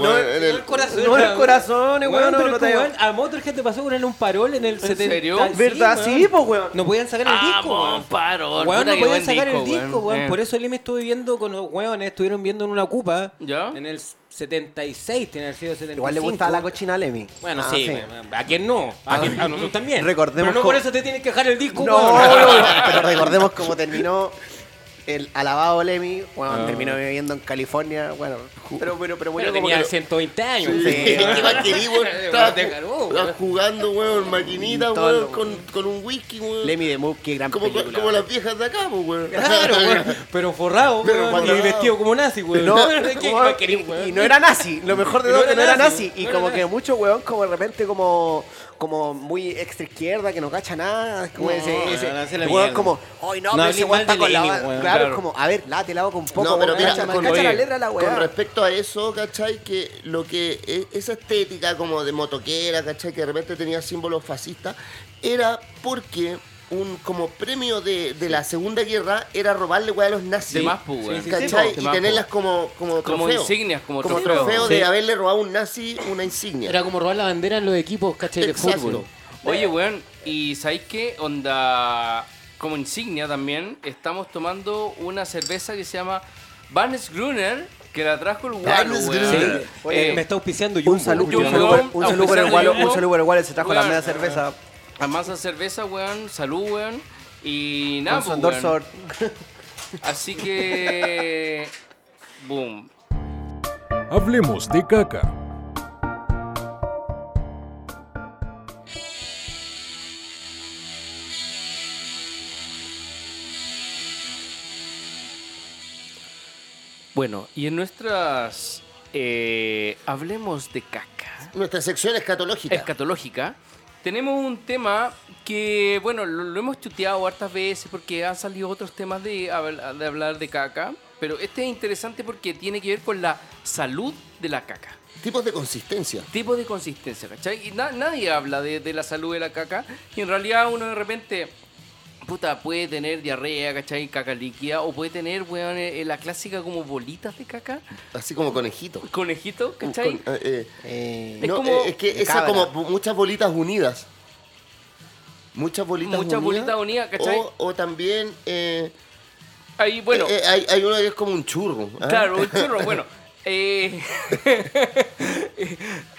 no, en el- corazón. no el corazón, Weón, no, te weón, a Motorhead te pasó con un parol en el 70. serio? ¿Verdad? Sí, pues weón. No podían sacar el Ah, disco, weón. paro. Weón, no podían sacar el disco, weón. Por eso Lim estuve viendo con los weones, estuvieron viendo en una cupa. ¿Ya? En el 76, tiene sido 75. Igual le gustaba la cochina a Lemmy. Bueno, Ah, sí, a quién no, a, quién- a nosotros también. Recordemos Pero no cómo- por eso te tienes que dejar el disco, No, weón. no, pero recordemos cómo terminó el alabado Lemmy. Bueno, terminó viviendo en California. Bueno, pero, pero, pero murió Pero como tenía que- 120 años. Sí, ¿Qué más querí, weón? Estaba, Te cargó, weón. jugando, weón, maquinita, Todo weón, con, con un whisky, weón. Lemmy de Moop, qué gran como, película. como las viejas de acá, pues, weón. Claro, weón. Pero forrado, Pero weón, y forrado. vestido como nazi, weón. No, ¿Qué como- más weón? y no era nazi, lo mejor de Y todo no que no era era nazi, nazi. Y no como era que nazi. mucho weón, como de repente como, como muy extra izquierda, que no cacha nada. Como No, ese, ese no, weón mierda. como, ay no, No pero ese weón está con la Lenin, va-". weón, Claro, claro. es como, a ver, late el agua con poco, No, pero weón, mira, cacha, con- cacha la letra la Con weá. respecto a eso, ¿cachai? Que lo que e- esa estética como de motoquera, ¿cachai? Que de repente tenía símbolos fascistas, era porque un como premio de, de la Segunda Guerra era robarle weá a los nazis. De más, pues, weón. Sí, sí, ¿Cachai? De y tenerlas como, como Como trofeo. insignias, como como trofeo. trofeo de Sí. haberle robado a un nazi una insignia. Era como robar la bandera en los equipos, ¿cachai? De Exacto. fútbol. Oye, weón, ¿y sabéis qué? Onda, como insignia también, estamos tomando una cerveza que se llama Barnes Gruner, que la trajo el Gualo, Barnes weón. Gruner. Sí. Eh, me está auspiciando Jumbo. Un saludo, Jumbo, un saludo, por- un saludo por sea el Jumbo. un saludo por el gualo, se trajo la media cerveza. A masa cerveza, weón, salud, weón. Y nada, Con pues, weón. Sor. Así que... Boom. Hablemos de caca. Bueno, y en nuestras... eh, hablemos de caca. Nuestra sección escatológica. escatológica, tenemos un tema que, bueno, lo, lo hemos chuteado hartas veces porque han salido otros temas de, habl- de hablar de caca, pero este es interesante porque tiene que ver con la salud de la caca. Tipos de consistencia. Tipo de consistencia, ¿cachai? Y na- nadie habla de, de la salud de la caca y en realidad uno de repente, puta, puede tener diarrea, ¿cachai? Caca líquida o puede tener, weón, eh, la clásica como bolitas de caca, Así como conejito. conejito, ¿cachai? Con- eh, eh, Eh, Es no, como- eh, es que esa cabra. como muchas bolitas unidas. Muchas bolitas Muchas unidas. bolitas unidas, ¿cachai? O, o también, eh, Ahí, bueno, eh, eh, hay, hay uno que es como un churro. ¿ah? Claro, un churro. Bueno, eh,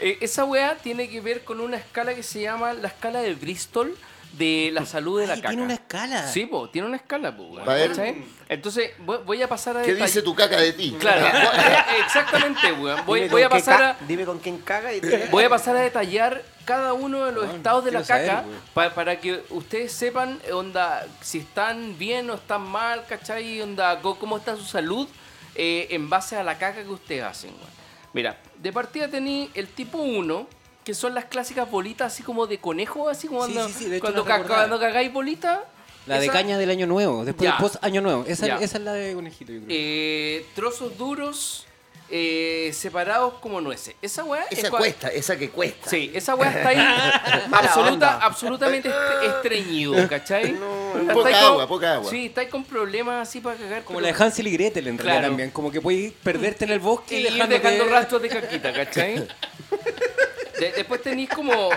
eh, esa weá tiene que ver con una escala que se llama la escala de Bristol de la salud de la Ay, caca. tiene una escala. Sí, po, tiene una escala, po, weón, A. Entonces, voy, voy a pasar a ¿Qué dice tu caca de ti? Claro, exactamente, weón. Voy, a pasar a... Dime con quién caga y te... Voy a pasar a detallar cada uno de los estados de la saber, caca pa- para que ustedes sepan eh, onda, si están bien o están mal, ¿cachai? Onda, cómo está su salud eh, en base a la caca que ustedes hacen. güey. Mira, de partida tení el tipo 1, que son las clásicas bolitas así como de conejo, así como Sí, cuando, sí, sí, de hecho cuando, ca- cuando cagáis bolita. La de caña del año nuevo, después del post año nuevo. Esa, esa es la de conejito, yo creo. eh, trozos duros eh, separados como nueces. Esa weá es Esa cuesta, esa que cuesta. Sí, esa weá está ahí absoluta, absolutamente estre- estreñido, ¿cachai? Poca con- agua, poca agua. Sí, está ahí con problemas así para cagar. Como pero- la de Hansel y Gretel, en realidad Claro. también. Como que puedes perderte en el bosque y y ir dejando rastros de caquita, ¿cachai? De- después tenéis como...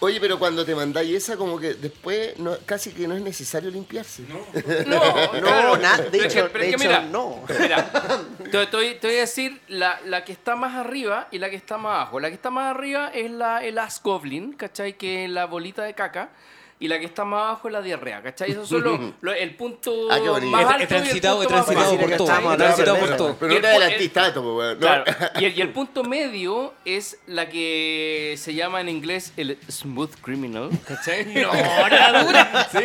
Oye, pero cuando te mandáis esa, como que después no- casi que no es necesario limpiarse. No, No, claro. na- de Pero es que- hecho, pero de hecho, mira, no. Mira, te, te voy, te voy a decir la, la que está más arriba y la que está más abajo. La que está más arriba es la, el Ass Goblin, ¿cachai? Que es la bolita de caca. Y la que está más abajo es la diarrea, ¿cachai? Esos son los, los- el punto Ah, más He- alto he y el transitado, punto he transitado bajo, por todo, he transitado por pero, todo. Pero Y no el tanto, pues. No. Claro, y el, y el punto medio es la que se llama en inglés el smooth criminal, ¿cachai? No, la dura. Sí,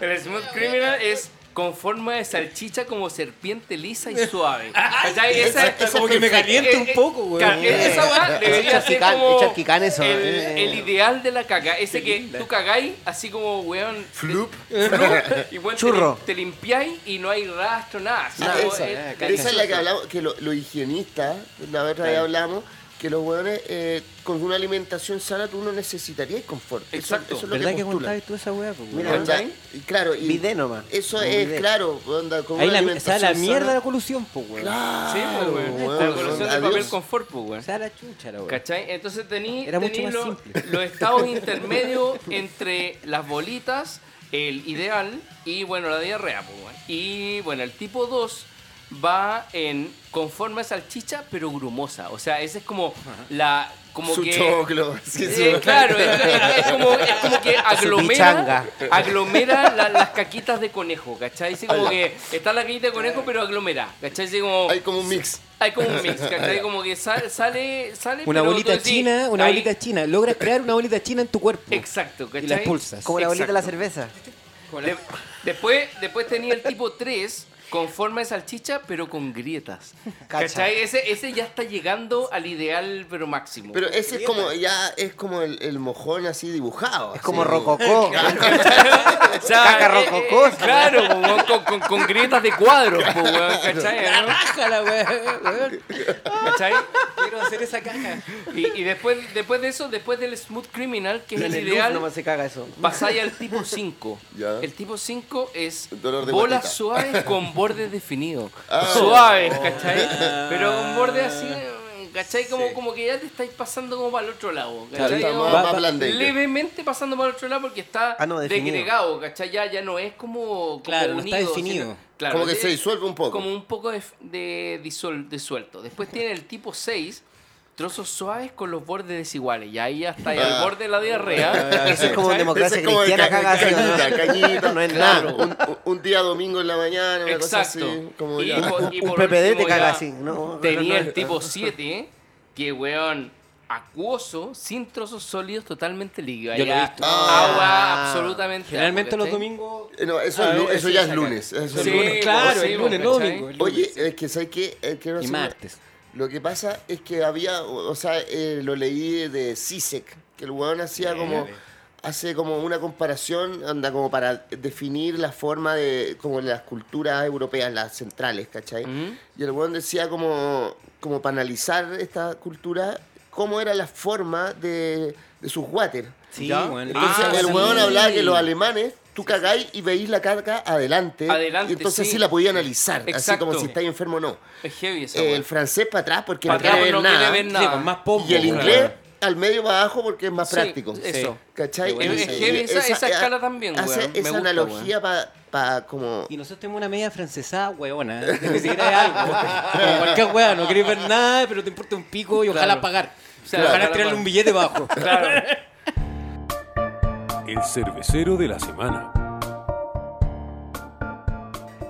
el smooth criminal es con forma de salchicha como serpiente lisa y suave. ¿Cachai? Esa, esa- Como que me calienta eh, un eh, poco, weón. ca- Esa weá debería ser como es eso, el, eh. el ideal de la caca. Ese que tú cagáis así como, weón. Flup. y te Churro. lim- te, limpiáis y no hay rastro, nada. así Ah, como, esa, eh, esa es la que hablamos, que lo- los higienistas, la otra vez hablamos, que los hueones eh, con una alimentación sana tú no necesitarías confort. Eso- Exacto. Eso, es lo ¿Verdad que que tú esa weá? pues, Mira? Onda, claro, y Bidé nomás. eso es bidé. claro, onda, con Ahí una la, o sea, la mierda de sana. la colusión, pues, weón. Claro, Sí, pues, weón. weón, La del adiós. papel confort, pues, O weón. sea, la chucha, la weón. ¿Cachai? Entonces tení, Era mucho tení más lo- simple. los estados intermedios entre las bolitas, el ideal y bueno, la diarrea. Pues, weón. Y bueno, el tipo 2 va en con forma de salchicha pero grumosa. O sea, ese es como la... Como su que, choclo. sí, Eh, claro, es, como, es como que aglomera, aglomera la- las caquitas de conejo, ¿cachai? Así como que está la caquita de conejo, pero aglomera, ¿cachai? Como, Hay como un mix. hay como un mix, ¿cachai? Como que sal- sale, sale Una pero bolita decís, china, una bolita china. Logras crear una bolita china en tu cuerpo. Exacto, Y ¿cachai? la expulsas. Como la bolita de la cerveza. De- después, después tenía el tipo 3 con forma de salchicha, pero con grietas. Cacha. ¿Cachai? Ese, ese ya está llegando al ideal, pero máximo. Pero ese es como, ya es como el, el mojón así dibujado. Es como rococó. O sea, Caca eh, rococó. eh, claro, po, con, con, con grietas de cuadros, po, weón, ¿cachai? ¿no? Bájala, weón. ¿Cachai? Quiero hacer esa caja. Y, y después, después de eso, después del Smooth Criminal, que es En el el ideal, nomás se caga eso. pasáis al tipo 5. Ya. El tipo 5 es bolas suaves con bordes definidos. Ah. Suaves, ¿cachai? Pero con bordes así, ¿cachai? Como, como que ya te estáis pasando como para el otro lado. Claro, ¿cachai? Está Como más, más levemente pasando para el otro lado porque está Ah, no, definido. degregado, ¿cachai? Ya, ya no es como, como Claro, no está unido, definido. sino- claro, Como que es- se disuelve un poco. Como un poco de, de disuel- disuelto. Después tiene el tipo 6, trozos suaves con los bordes desiguales. Y ahí ya está ahí, al Ah. borde de la diarrea. Eso es como democracia es como cristiana ca- caga así, ¿no? cañita, cañita. No es Claro, nada. Un, día domingo en la mañana, una cosa Exacto. así. Como Y por- y Un PPD te caga así, ¿no? Tenía el tipo 7, que weón, acuoso, sin trozos sólidos, totalmente líquido. Yo lo he visto. Ah. Agua, absolutamente. Generalmente agua, los domingos. Eh, No, eso, es ver, eso sí, ya es lunes. eso es Sí, lunes. Claro, sí, el lunes, no ¿cachai? domingo. Oye, es que ¿sabes qué? Eh, Y martes. Lo que pasa es que había, o o sea, eh, lo leí de Sisek, que el weón hacía como, hace como una comparación, anda como para definir la forma de, como las culturas europeas, las centrales, ¿cachai? Ujú. Y el weón decía como, como para analizar esta cultura, cómo era la forma de, de sus water. Sí, ¿Ya? Entonces Ah, el sí. weón hablaba que los alemanes, tú cagáis y veis la carga adelante. Adelante, y entonces sí. sí la podía analizar, así como si estáis enfermo o no. Es heavy esa Eh, el francés para atrás porque Para no quiere atrás ver no nada. quiere ver Sí, nada. pues, más poco. Y el weón. inglés al medio para abajo porque es más Sí, práctico. Eso. ¿Cachai? Es- heavy esa- esa escala también, Hace weón. Me esa gusta, analogía para como... Y nosotros tenemos una media francesa, weona, que ni siquiera es algo. Como cualquier weá, no querés ver nada, pero te importa un pico y ojalá Claro. pagar. O sea, Claro, ojalá tirarle un billete bajo. Claro. El cervecero de la semana.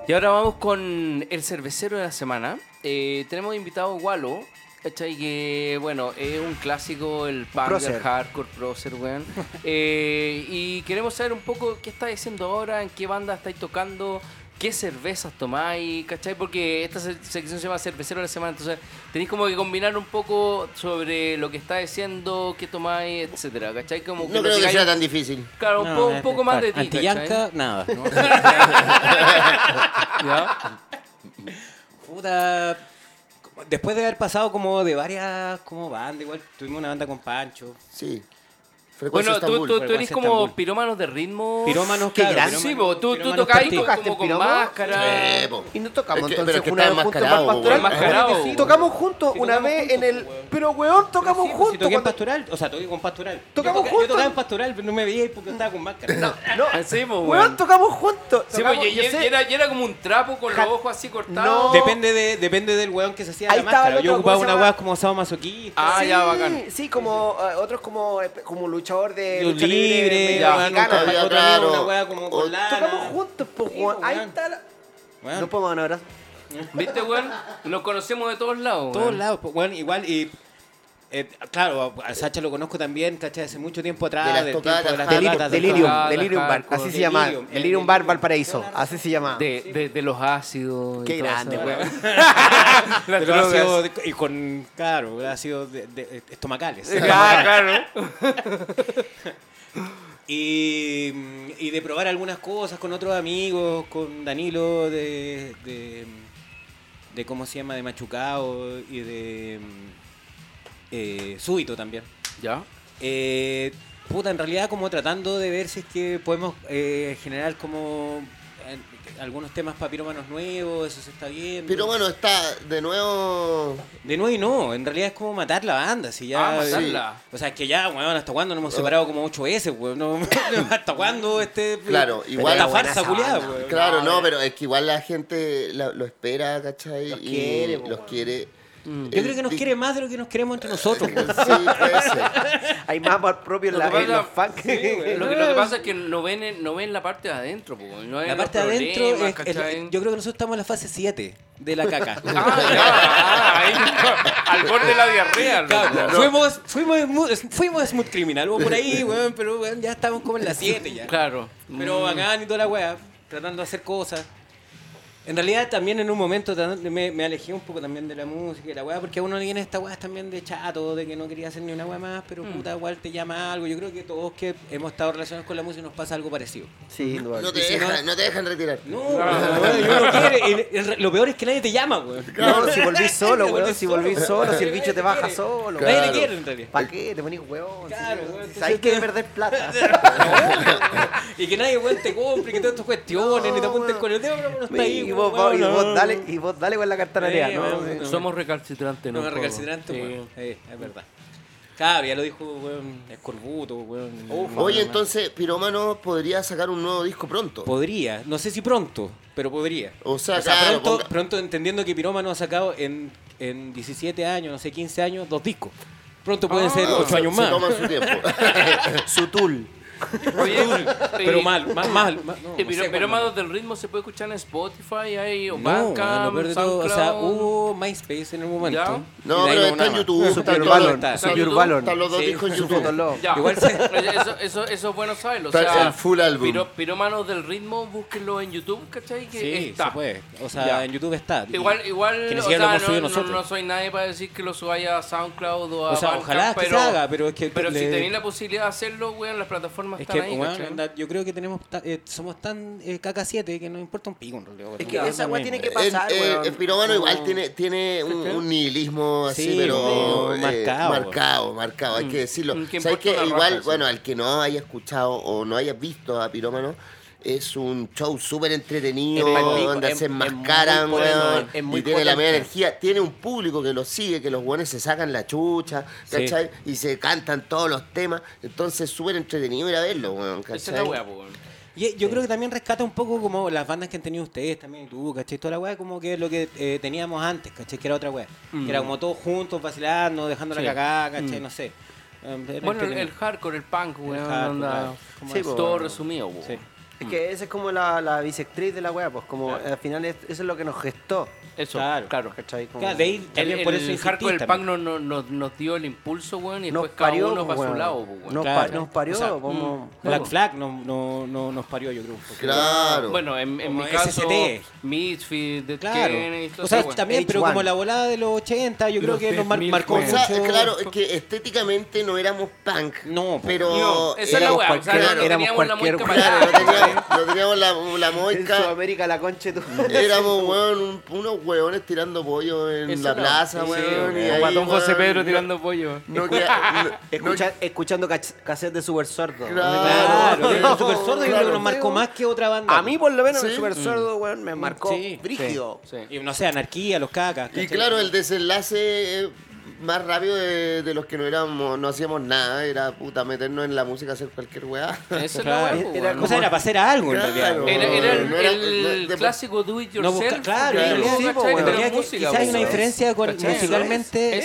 Y ahora vamos con el cervecero de la semana. Eh, tenemos invitado Walo, ¿cachai? Que, bueno, es un clásico, el punk, el hardcore, prócer, weón. Eh, y queremos saber un poco qué estáis haciendo ahora, en qué banda estáis tocando, qué cervezas tomáis, ¿cachai? Porque esta se- sección se llama Cervecero de la Semana, entonces tenéis como que combinar un poco sobre lo que estáis haciendo, qué tomáis, etcétera, ¿cachai? Como No creo que sea tan difícil. Claro, un, No, po- un poco más de ti, Antillanca, nada. ¿Ya? Puta. Después de haber pasado como de varias como bandas, igual tuvimos una banda con Pancho. Sí. Frecuencia Bueno, tú, tú, tú eres como pirómanos de ritmo. Pirómanos, Qué claro. grande. Sí, po, tú, tú tocáis partidos. ¿Tocaste como con piromo? máscara. Sí. Y no tocamos Es que- entonces pero que una vez juntos para Pastoral. Sí. Tocamos juntos Sí, una vez en el. Pero weón, tocamos Sí, pues, juntos. Si toqué en cuando- pastoral, o sea, toqué con pastoral. Tocamos yo, toca- juntos. yo tocaba en pastoral, pero no me veía porque estaba con máscara. No, Sí, pues, weón, weón. tocamos juntos. Sí, pues, y, era, como un trapo con los ojos así cortados. No. Depende, de, depende del weón que se hacía Ahí la estaba máscara. Yo ocupaba ¿cómo se una weá como asado masoquista. Ah, sí, ya, bacán. Sí, como eh, otros como, eh, como luchador de Lucha lucha libre, libre, ya, mexicano. nunca había- claro. una weá como con lana. Tocamos juntos, pues, Sí, weón. pues, Ahí está la... Weón, No podemos dar un abrazo. ¿Viste, weón? Nos conocemos de todos lados. todos weón. lados, pues, weón, igual y eh, claro, a Sacha lo conozco también, ¿cachai? Hace mucho tiempo atrás. De las del tocadas, tiempo de las Delirium, tocadas, Delirium, Tocadas, Delirium Bar, así se llama. Delirium, Delirium el Bar. Valparaíso, así se llama. De, de, de los ácidos. Qué grande, weón. Y con, claro, ácido de, de- estomacales. Ah, claro. Y, y de probar algunas cosas con otros amigos, con Danilo de, de, de ¿cómo se llama? De Machucao y de eh, Súbito también. ¿Ya? Eh, puta, en realidad como tratando de ver si es que podemos eh, generar como eh, algunos temas para pirómanos nuevos, eso se está viendo. Pero bueno, está de nuevo. De nuevo y no, en realidad es como matar la banda, si ya... Ah, matarla. O sea, es que ya, weón, ¿hasta cuándo nos hemos separado como ocho veces, weón? No, ¿Hasta cuándo este... Claro, igual- Esta farsa culiada, weón. Claro, no, pero es que igual la gente la- lo espera, ¿cachai? Los Y quiere, po, los weón. Quiere. Yo creo que nos quiere más de lo que nos queremos entre nosotros. Sí, puede ser. Hay más amor propio en, Lo la, en los fans. que- Lo que, lo que pasa es que no ven, en- no ven la parte de adentro, po, no La parte de adentro, es- yo creo que nosotros estamos en la fase 7 de la caca. Ah, ya, ah, ahí, al borde de la diarrea. Claro, fuimos, fuimos, fuimos Smooth Criminal, por ahí, weón, pero weón, ya estamos como en la 7 ya. Claro. Pero Mm. bacán y toda la weá, tratando de hacer cosas. En realidad también en un momento me, me alejé un poco también de la música y la weá, porque a uno le viene esta weá también de chato, de que no quería hacer ni una weá más, pero Mm. puta, igual te llama algo. Yo creo que todos que hemos estado relacionados con la música nos pasa algo parecido. Sí, No indudable. te, si no- dejan, no te dejan retirar. No, uno lo peor es que nadie te llama, weón. No, si volvís solo, weón, si volvís solo. si el bicho te baja solo. Nadie Claro. te quiere en realidad. ¿Para qué? Te ponís. Claro, weón, entonces Hay que perder plata. y que nadie weón, te compre, que todas tus cuestiones, ni te apunten con el dedo, pero no está ahí. Y, vos, y dale, y vos dale con la cartanaria, Sí, ¿no? Somos recalcitrantes, No, ¿no? es recalcitrante, Sí. es verdad. Claro, ya lo dijo, weón, Escorbuto, weón. Oye, entonces, Pirómano podría sacar un nuevo disco pronto. Podría, no sé si pronto, pero podría. O sea, O sea, claro, pronto, ponga- pronto entendiendo que Pirómano ha sacado en, en 17 años, no sé, 15 años, dos discos. Pronto pueden ser Ah, 8 se- años se más. toman su tiempo. Su tool. Oye, Pero mal, mal, mal. mal, no, no pero, sé pero cuándo. Manos del Ritmo se puede escuchar en Spotify ahí, o No, Bandcamp, o sea, hubo MySpace en el momento. Ya. No, pero no está en. YouTube. Super están Valor, todos- está, están Super YouTube, Valor. Están los dos Sí, discos en YouTube. Ya. Igual se- eso, eso, eso es bueno saberlo. O Está sea, el full álbum. Piro- Pirómanos del Ritmo, búsquenlo en YouTube, ¿cachai? Que Sí, está. se puede. O sea, Ya. en YouTube está. Igual, igual, Que o sea, no, no- nosotros. no soy nadie para decir que lo subáis a SoundCloud o a O sea, ojalá que pero, se haga, pero es que Pero si tenéis la posibilidad de hacerlo, weón, las plataformas Es están que, ahí, anda, yo creo que tenemos ta- eh, somos tan eh, KK7 que no importa un pico en realidad. Es que esa weá tiene que pasar, el, weón. el Pirómano Como- igual tiene, tiene un, un nihilismo así, Sí, pero eh, marcado. marcado, marcado, hay que decirlo. Mm, ¿Sabes que Igual, raja, sí. bueno, al que no haya escuchado o no haya visto a Pirómano, es un show súper entretenido, palpico, donde es- se enmascaran, weón, es muy y tiene la media energía. Tiene un público que lo sigue, que los buenos se sacan la chucha, Sí. ¿cachai? Y se cantan todos los temas. Entonces es súper entretenido ir a verlo, weón, Esa es ¿cachai? la weá, po, weón. Y eh, yo creo que también rescata un poco como las bandas que han tenido ustedes también, y tú, ¿cachai? Toda la weá como que es lo que eh, teníamos antes, ¿cachai? Que era otra weá. Que era como todos juntos, vacilando, dejando Sí. la cagada, ¿cachai? No sé. Um, era Bueno, el, hardcore, el punk, weón, como Sí, todo resumido, weón. Es que esa es como la, la bisectriz de la weá, pues como al final es- eso es lo que nos gestó. Eso, Claro. claro. ¿Cachai? Como- Claro, de ahí El, también por eso el hardcore, el también. punk nos, nos, nos dio el impulso, weón, y nos después cada parió, uno para weón. su lado, weón. Nos, Claro. pa- nos parió, O sea, como... Black como- Flag no, no, no, nos parió, yo creo. un poco. Claro. Bueno, en, en mi caso, SST. Misfit, Claro. Kennedy, todo O sea, también, pero H1. como la volada de los 80, yo creo que nos mar- marcó O sea, claro, es que estéticamente no éramos punk, No, pero No, esa es la weá, o sea, cualquier- no éramos teníamos la cualquier weá. No nada. teníamos, no la, la En moica. Sudamérica la concha tu... Éramos, weón, un- unos hueones tirando pollo en Eso la no. plaza, Sí, weón. y ahí, Guatón José weón, Pedro no- tirando pollo. No, queda- no- Escucha- escuchando cach- cassette de Super Sordo. Claro, el Claro, Super Sordo yo creo claro. que nos marcó más que otra banda. A mí por lo menos el Sí. Super Sordo, weón, me marcó Sí, brígido. Sí. Y no sé, anarquía, los cacas. Y ¿cachai? claro, el desenlace eh, más rápido de, de los que no éramos, no hacíamos nada, era puta meternos en la música, hacer cualquier weá. Esa es la Claro. Era weón. O sea, era para hacer algo en Claro. realidad. Era, era el, No era- el de- clásico do it No yourself. busca- claro, no, realidad música, quizás hay una diferencia musicalmente.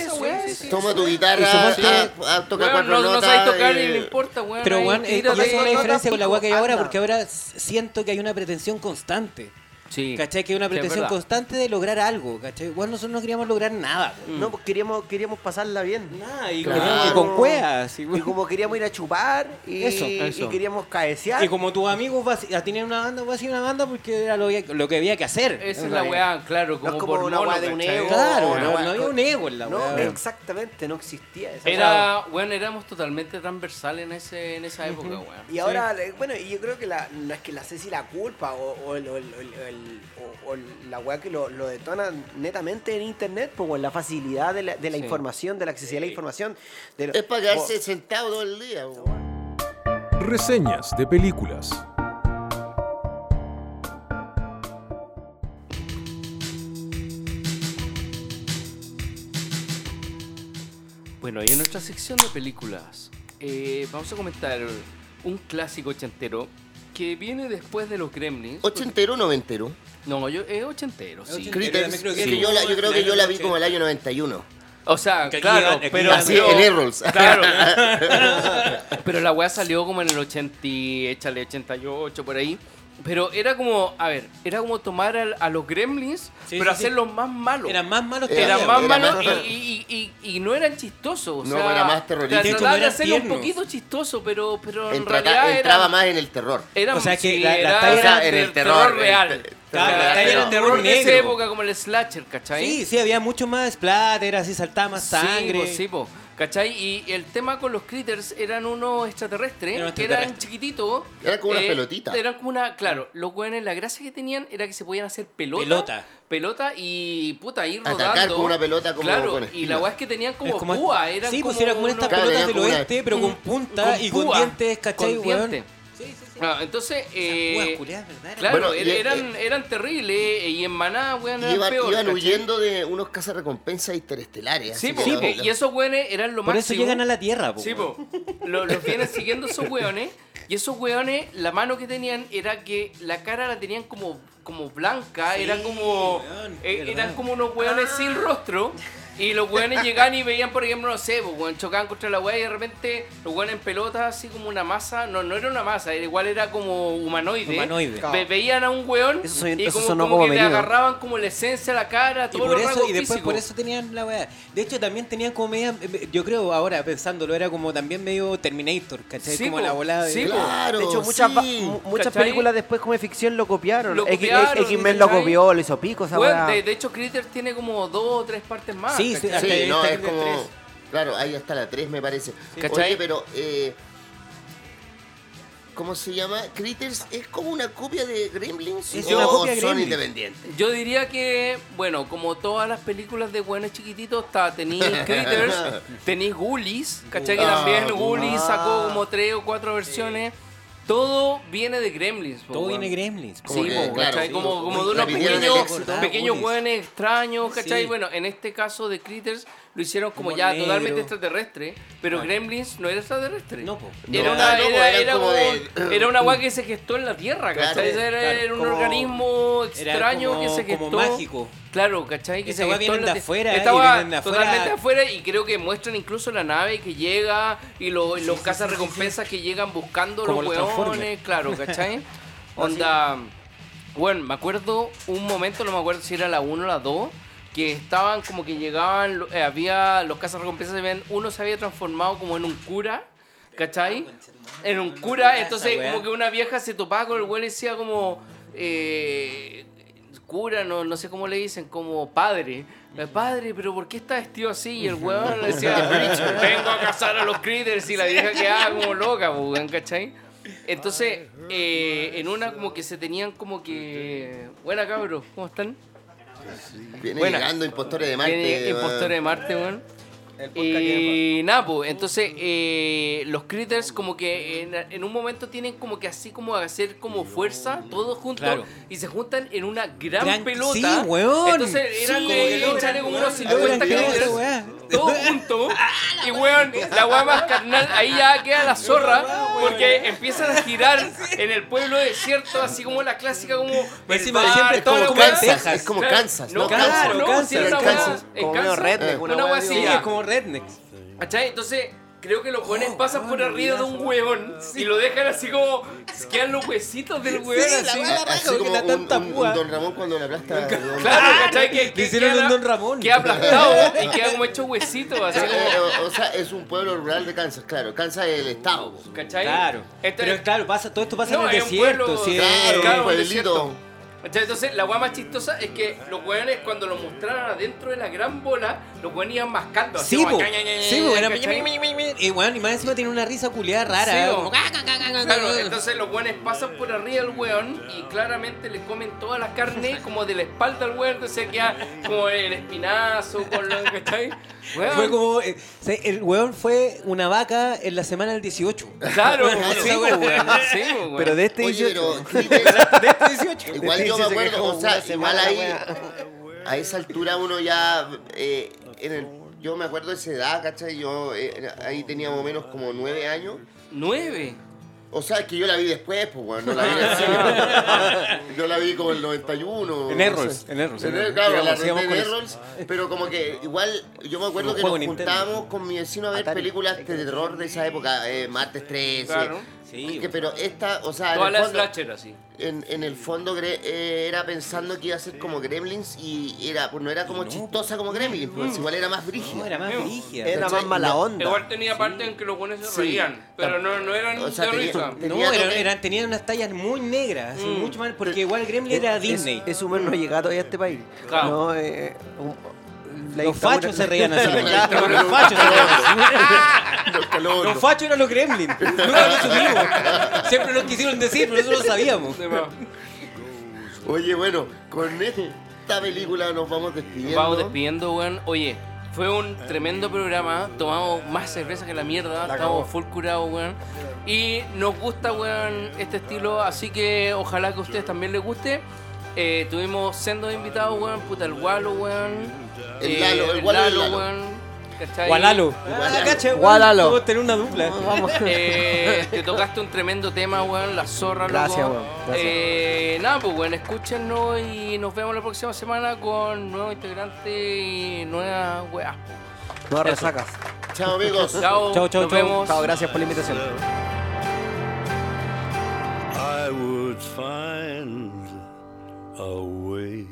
Sí, sí. Toma tu guitarra, a, a tocar cuatro no, no notas. sabes tocar y- no importa, weón. Pero, weón, eh, eso es una ahí. diferencia con la weá que hay ahora, anda. porque ahora siento que hay una pretensión constante. Sí. ¿Cachai? Que es una Sí, pretensión constante de lograr algo, ¿cachai? Igual nosotros no queríamos lograr nada. Mm. No, pues queríamos, queríamos pasarla bien. Nada, y, Claro. con, y con cuevas. Y, Y como queríamos ir a chupar y, Eso, eso. y queríamos caecear. y como tus amigos vas a tener una banda, vas a una banda porque era lo, que- lo que había que hacer. Esa es la weá, claro, No como, es como por una mono, weá de un no, no había un ego en la no, weá. exactamente, no existía esa Era, bueno, éramos totalmente transversales en, ese, en esa época, weón. Y ahora, eh, bueno, y yo creo que la, no es que la sé si la culpa o, o, el- o el- o el- o el- o- o la weá que lo, lo detona netamente en internet, pues la facilidad de la, de la Sí. información, de la accesibilidad a la información. De lo- Es para quedarse o- sentado todo el día. Reseñas de películas. Bueno, y en nuestra sección de películas eh, vamos a comentar un clásico ochentero que viene después de los Gremlins. ¿Ochentero o noventero? No, yo, es ochentero, sí. Critters, creo que sí. yo, la, yo creo que yo la vi como el año 91. O sea, Que claro, aquí pero... Así, pero- en Errols. Claro. pero la weá salió como en el 80, y- échale 88 por ahí. Pero era como, a ver, era como tomar al- a, los gremlins, Sí, pero sí, sí. hacerlos más malos. Eran más malos Era- Eran más era malos más- y, y- y- no eran chistosos. O No, sea, era más terrorífico. Trataban de hacerlo un poquito chistoso, pero, pero en Entra- realidad entraba eran, más en el terror. eran- O sea que sí, la- la era talla era en el terror, real. el Claro, Claro, la talla era el terror de esa negro. época como el slasher, ¿cachai? Sí, sí, había mucho más splatter, así saltaba más sangre. Sí, po, sí, po. ¿Cachai? Y el tema con los critters eran unos extraterrestres que eran chiquititos. Eran como unas pelotitas. Eran como una, claro, los güeyes, la gracia que tenían era que se podían hacer pelota. Pelota. Pelota y puta, ir Atacar rodando. con una pelota como Claro, con y la weá es que tenían como, Es como- púa, eran sí, pues como era como estas unos- Claro, pelotas eran del como una- oeste, pero con punta con y con púa, dientes, ¿cachai, con weón? dientes. Ah, entonces, eh, culiadas, ¿verdad? claro, Bueno, er- y- eran, eran terribles y en Maná, weón, eran Iban, peor, iban ¿cachai? huyendo de unos cazarrecompensas interestelares. Sí, po, y esos güeyes eran lo Por máximo. eso llegan a la Tierra, po, Sí, po. Lo- los vienen siguiendo esos hueones. Y esos hueones, la mano que tenían era que la cara la tenían como, como blanca. Sí, era como. weón, eh, eran como unos hueones sin rostro. Y los hueones llegaban y veían, por ejemplo, no sé, pues, weón, chocaban contra la hueá y de repente los hueones en pelota, así como una masa. No, no era una masa, era- igual era como humanoide. Humanoide. Ve- veían a un Eso soy- y eso como, sonó como como que le agarraban como la esencia a la cara, Y, todos por eso, y después por eso tenían la weá. De hecho, también tenían como media. Yo creo ahora pensándolo, era como también medio Terminator, ¿cachai? Sí, como po. la volada de. Sí, po. Claro, De hecho, muchas, va- sí. mu- muchas ¿Cachai? películas después como de ficción lo copiaron. Lo X- copiaron, X-Men lo ¿cachai? copió, lo hizo pico, esa Weón, weá. de, de hecho, Critter tiene como dos o tres partes más. Sí, sí, hasta Sí, no, está es como. 3. Claro, ahí está la 3, me parece. ¿Cachai? Oye, pero. Eh, ¿Cómo se llama? Critters es como una copia de Gremlins. Es o una copia de son Gremlins. independientes. Yo diría que, bueno, como todas las películas de buenos chiquititos, está, tenéis Critters, tenéis Ghoulies, ¿cachai? Que Ah, también Ghoulies. Ghoulies sacó como tres o cuatro versiones. Todo viene de Gremlins. po, Todo viene Gremlins. Como sí, que, po, claro, ¿cachai? sí, como, como como de unos pequeños, pequeños hueones extraños, ¿cachai? Sí. Bueno, en este caso de Critters lo hicieron como Como ya negro. totalmente extraterrestre, pero Claro. Gremlins no era extraterrestre. No, po. Era No, una, no, era, era era como como- de- era una hueá que se gestó en la Tierra, Claro, ¿cachai? Era, claro, era un como- organismo extraño como- que se gestó. como mágico. Claro, ¿cachai? Que Esa se gestó vienen en la de afuera, Esta y hueá vienen de afuera. totalmente afuera y creo que muestran incluso la nave que llega y lo- y los cazas recompensas que llegan buscando los los hueones, claro, ¿cachai? Onda. Bueno, me acuerdo un momento, no me acuerdo si era la 1 o la 2, que estaban como que llegaban, eh, había los cazas recompensas, se ven, uno se había transformado como en un cura, ¿cachai? En un cura, Esa entonces como que una vieja se topaba con el güey y decía como, eh, cura, no, no sé cómo le dicen, como padre. Eh, Padre, pero ¿por qué está vestido así? Y el weón le decía, vengo a cazar a los critters y la vieja quedaba como loca, pues, weón, ¿cachai? Entonces, eh, en una como que se tenían como que... Buena cabros, ¿cómo están? Viene llegando impostores de Marte. Viene impostores de Marte, weón. El Y nada, pues, entonces eh, los critters como que en, en un momento tienen como que así como hacer como fuerza, todos juntos, Claro. y se juntan en una gran, Gran- pelota. sí, weón. Entonces eran Sí, como unos logran 50 crear esa critters, todos juntos, y weón, la weá más carnal, ahí ya queda la zorra, porque empiezan a girar en el pueblo desierto, así como la clásica como... el Encima bar, siempre Es como. Kansas, es como Kansas, ¿no? Kansas. no, Kansas, una Kansas. Como medio Kansas, redneck, Así. así, Sí, como rednecks. ¿Cachai? Entonces, creo que los weones pasan por arriba de un weón y lo dejan así como. Quedan los huesitos del weón Sí, la así. Así raja, como que da un, un- un. Don Ramón cuando le aplasta. Claro, ¿cachai? Que, que hicieron queda- un Don Ramón. Queda aplastado y queda como hecho huesito, así como. o, sea, es un pueblo rural de Kansas, claro. Kansas es el estado. ¿Cachai? Claro. Esto Pero es- claro, pasa, todo esto pasa No, en el desierto. pueblo- sí, Claro, claro, un pueblito. Entonces, la weá más chistosa es que los weones, cuando lo mostraron adentro de la gran bola, los weones iban mascando. así Sí, como, po. Sí, po. Y bueno, y más encima tiene una risa culiada rara. Sí, como, "Ga, ga, ga, ga, ga, Claro, ga". entonces los weones pasan por arriba del weón y claramente le comen toda la carne como de la espalda al weón, entonces queda como el espinazo, con lo, ¿cachai? Weón, Fue como. eh, el weón fue una vaca en la semana del 18. Claro, Claro, sí, po, weón, sí, weón. Pero de este Oye, 18. pero sí, de- De este 18. igual yo me que acuerdo, como o sea, igual ahí, a esa altura uno ya, eh, en el, yo me acuerdo de esa edad, ¿cachai? Yo eh, ahí tenía más o menos como nueve años. Nueve. O sea, que yo la vi después, pues, bueno, no la vi en el cine. Yo la vi como el 91. En no Errols, en Errols, En en Er- Errols. Claro, la en. Errols, pero como que igual yo me acuerdo que nos Nintendo. juntábamos con mi vecino a ver Atari. películas de terror de esa época, eh, Martes 13. Claro. Sí, pero esta, o sea, en Toda el la fondo- slasher así. en, en el fondo eh, era pensando que iba a ser como Gremlins y era pues no era como chistosa como Gremlins, pues igual era más No, brígida. era más No. brígida. Era ¿cachai? más mala No, onda. Igual tenía parte en que los buenos se Sí. reían, pero no, no eran O sea, de tenía- risa. tenía No, eran, eran- tenían unas tallas muy negras, Mm. mucho más, porque igual Gremlin era Es- Disney. Ese humor no llega todavía a este país. Claro. No, eh, un- la los fachos se reían así. Los fachos se reían así. Los fachos eran los Gremlin. Nunca lo supimos. Siempre nos quisieron decir, pero nosotros lo sabíamos. Oye, bueno, con esta película nos vamos despidiendo. Vamos despidiendo, weón. Oye, fue un tremendo programa. Tomamos más cerveza que la mierda. Estamos full curados, weón. Y nos gusta, weón, este estilo. Así que ojalá que a ustedes también les guste. Eh, tuvimos sendos invitados, weón. Puta, el Walo, weón. El Eh, Lalo, el Lalo. Gualalo. Gualalo. Gualalo. Podemos tener una dupla. Vamos. Eh, te tocaste un tremendo tema, weón, la zorra, loco. Gracias, weón, gracias. Eh, nada, pues, weón, escúchenos y nos vemos la próxima semana con nuevos integrantes y nuevas weas. Eso. resacas. Chao amigos. Chao, Chao, chao, nos chao. vemos. Chao, gracias por la invitación. I would find a way.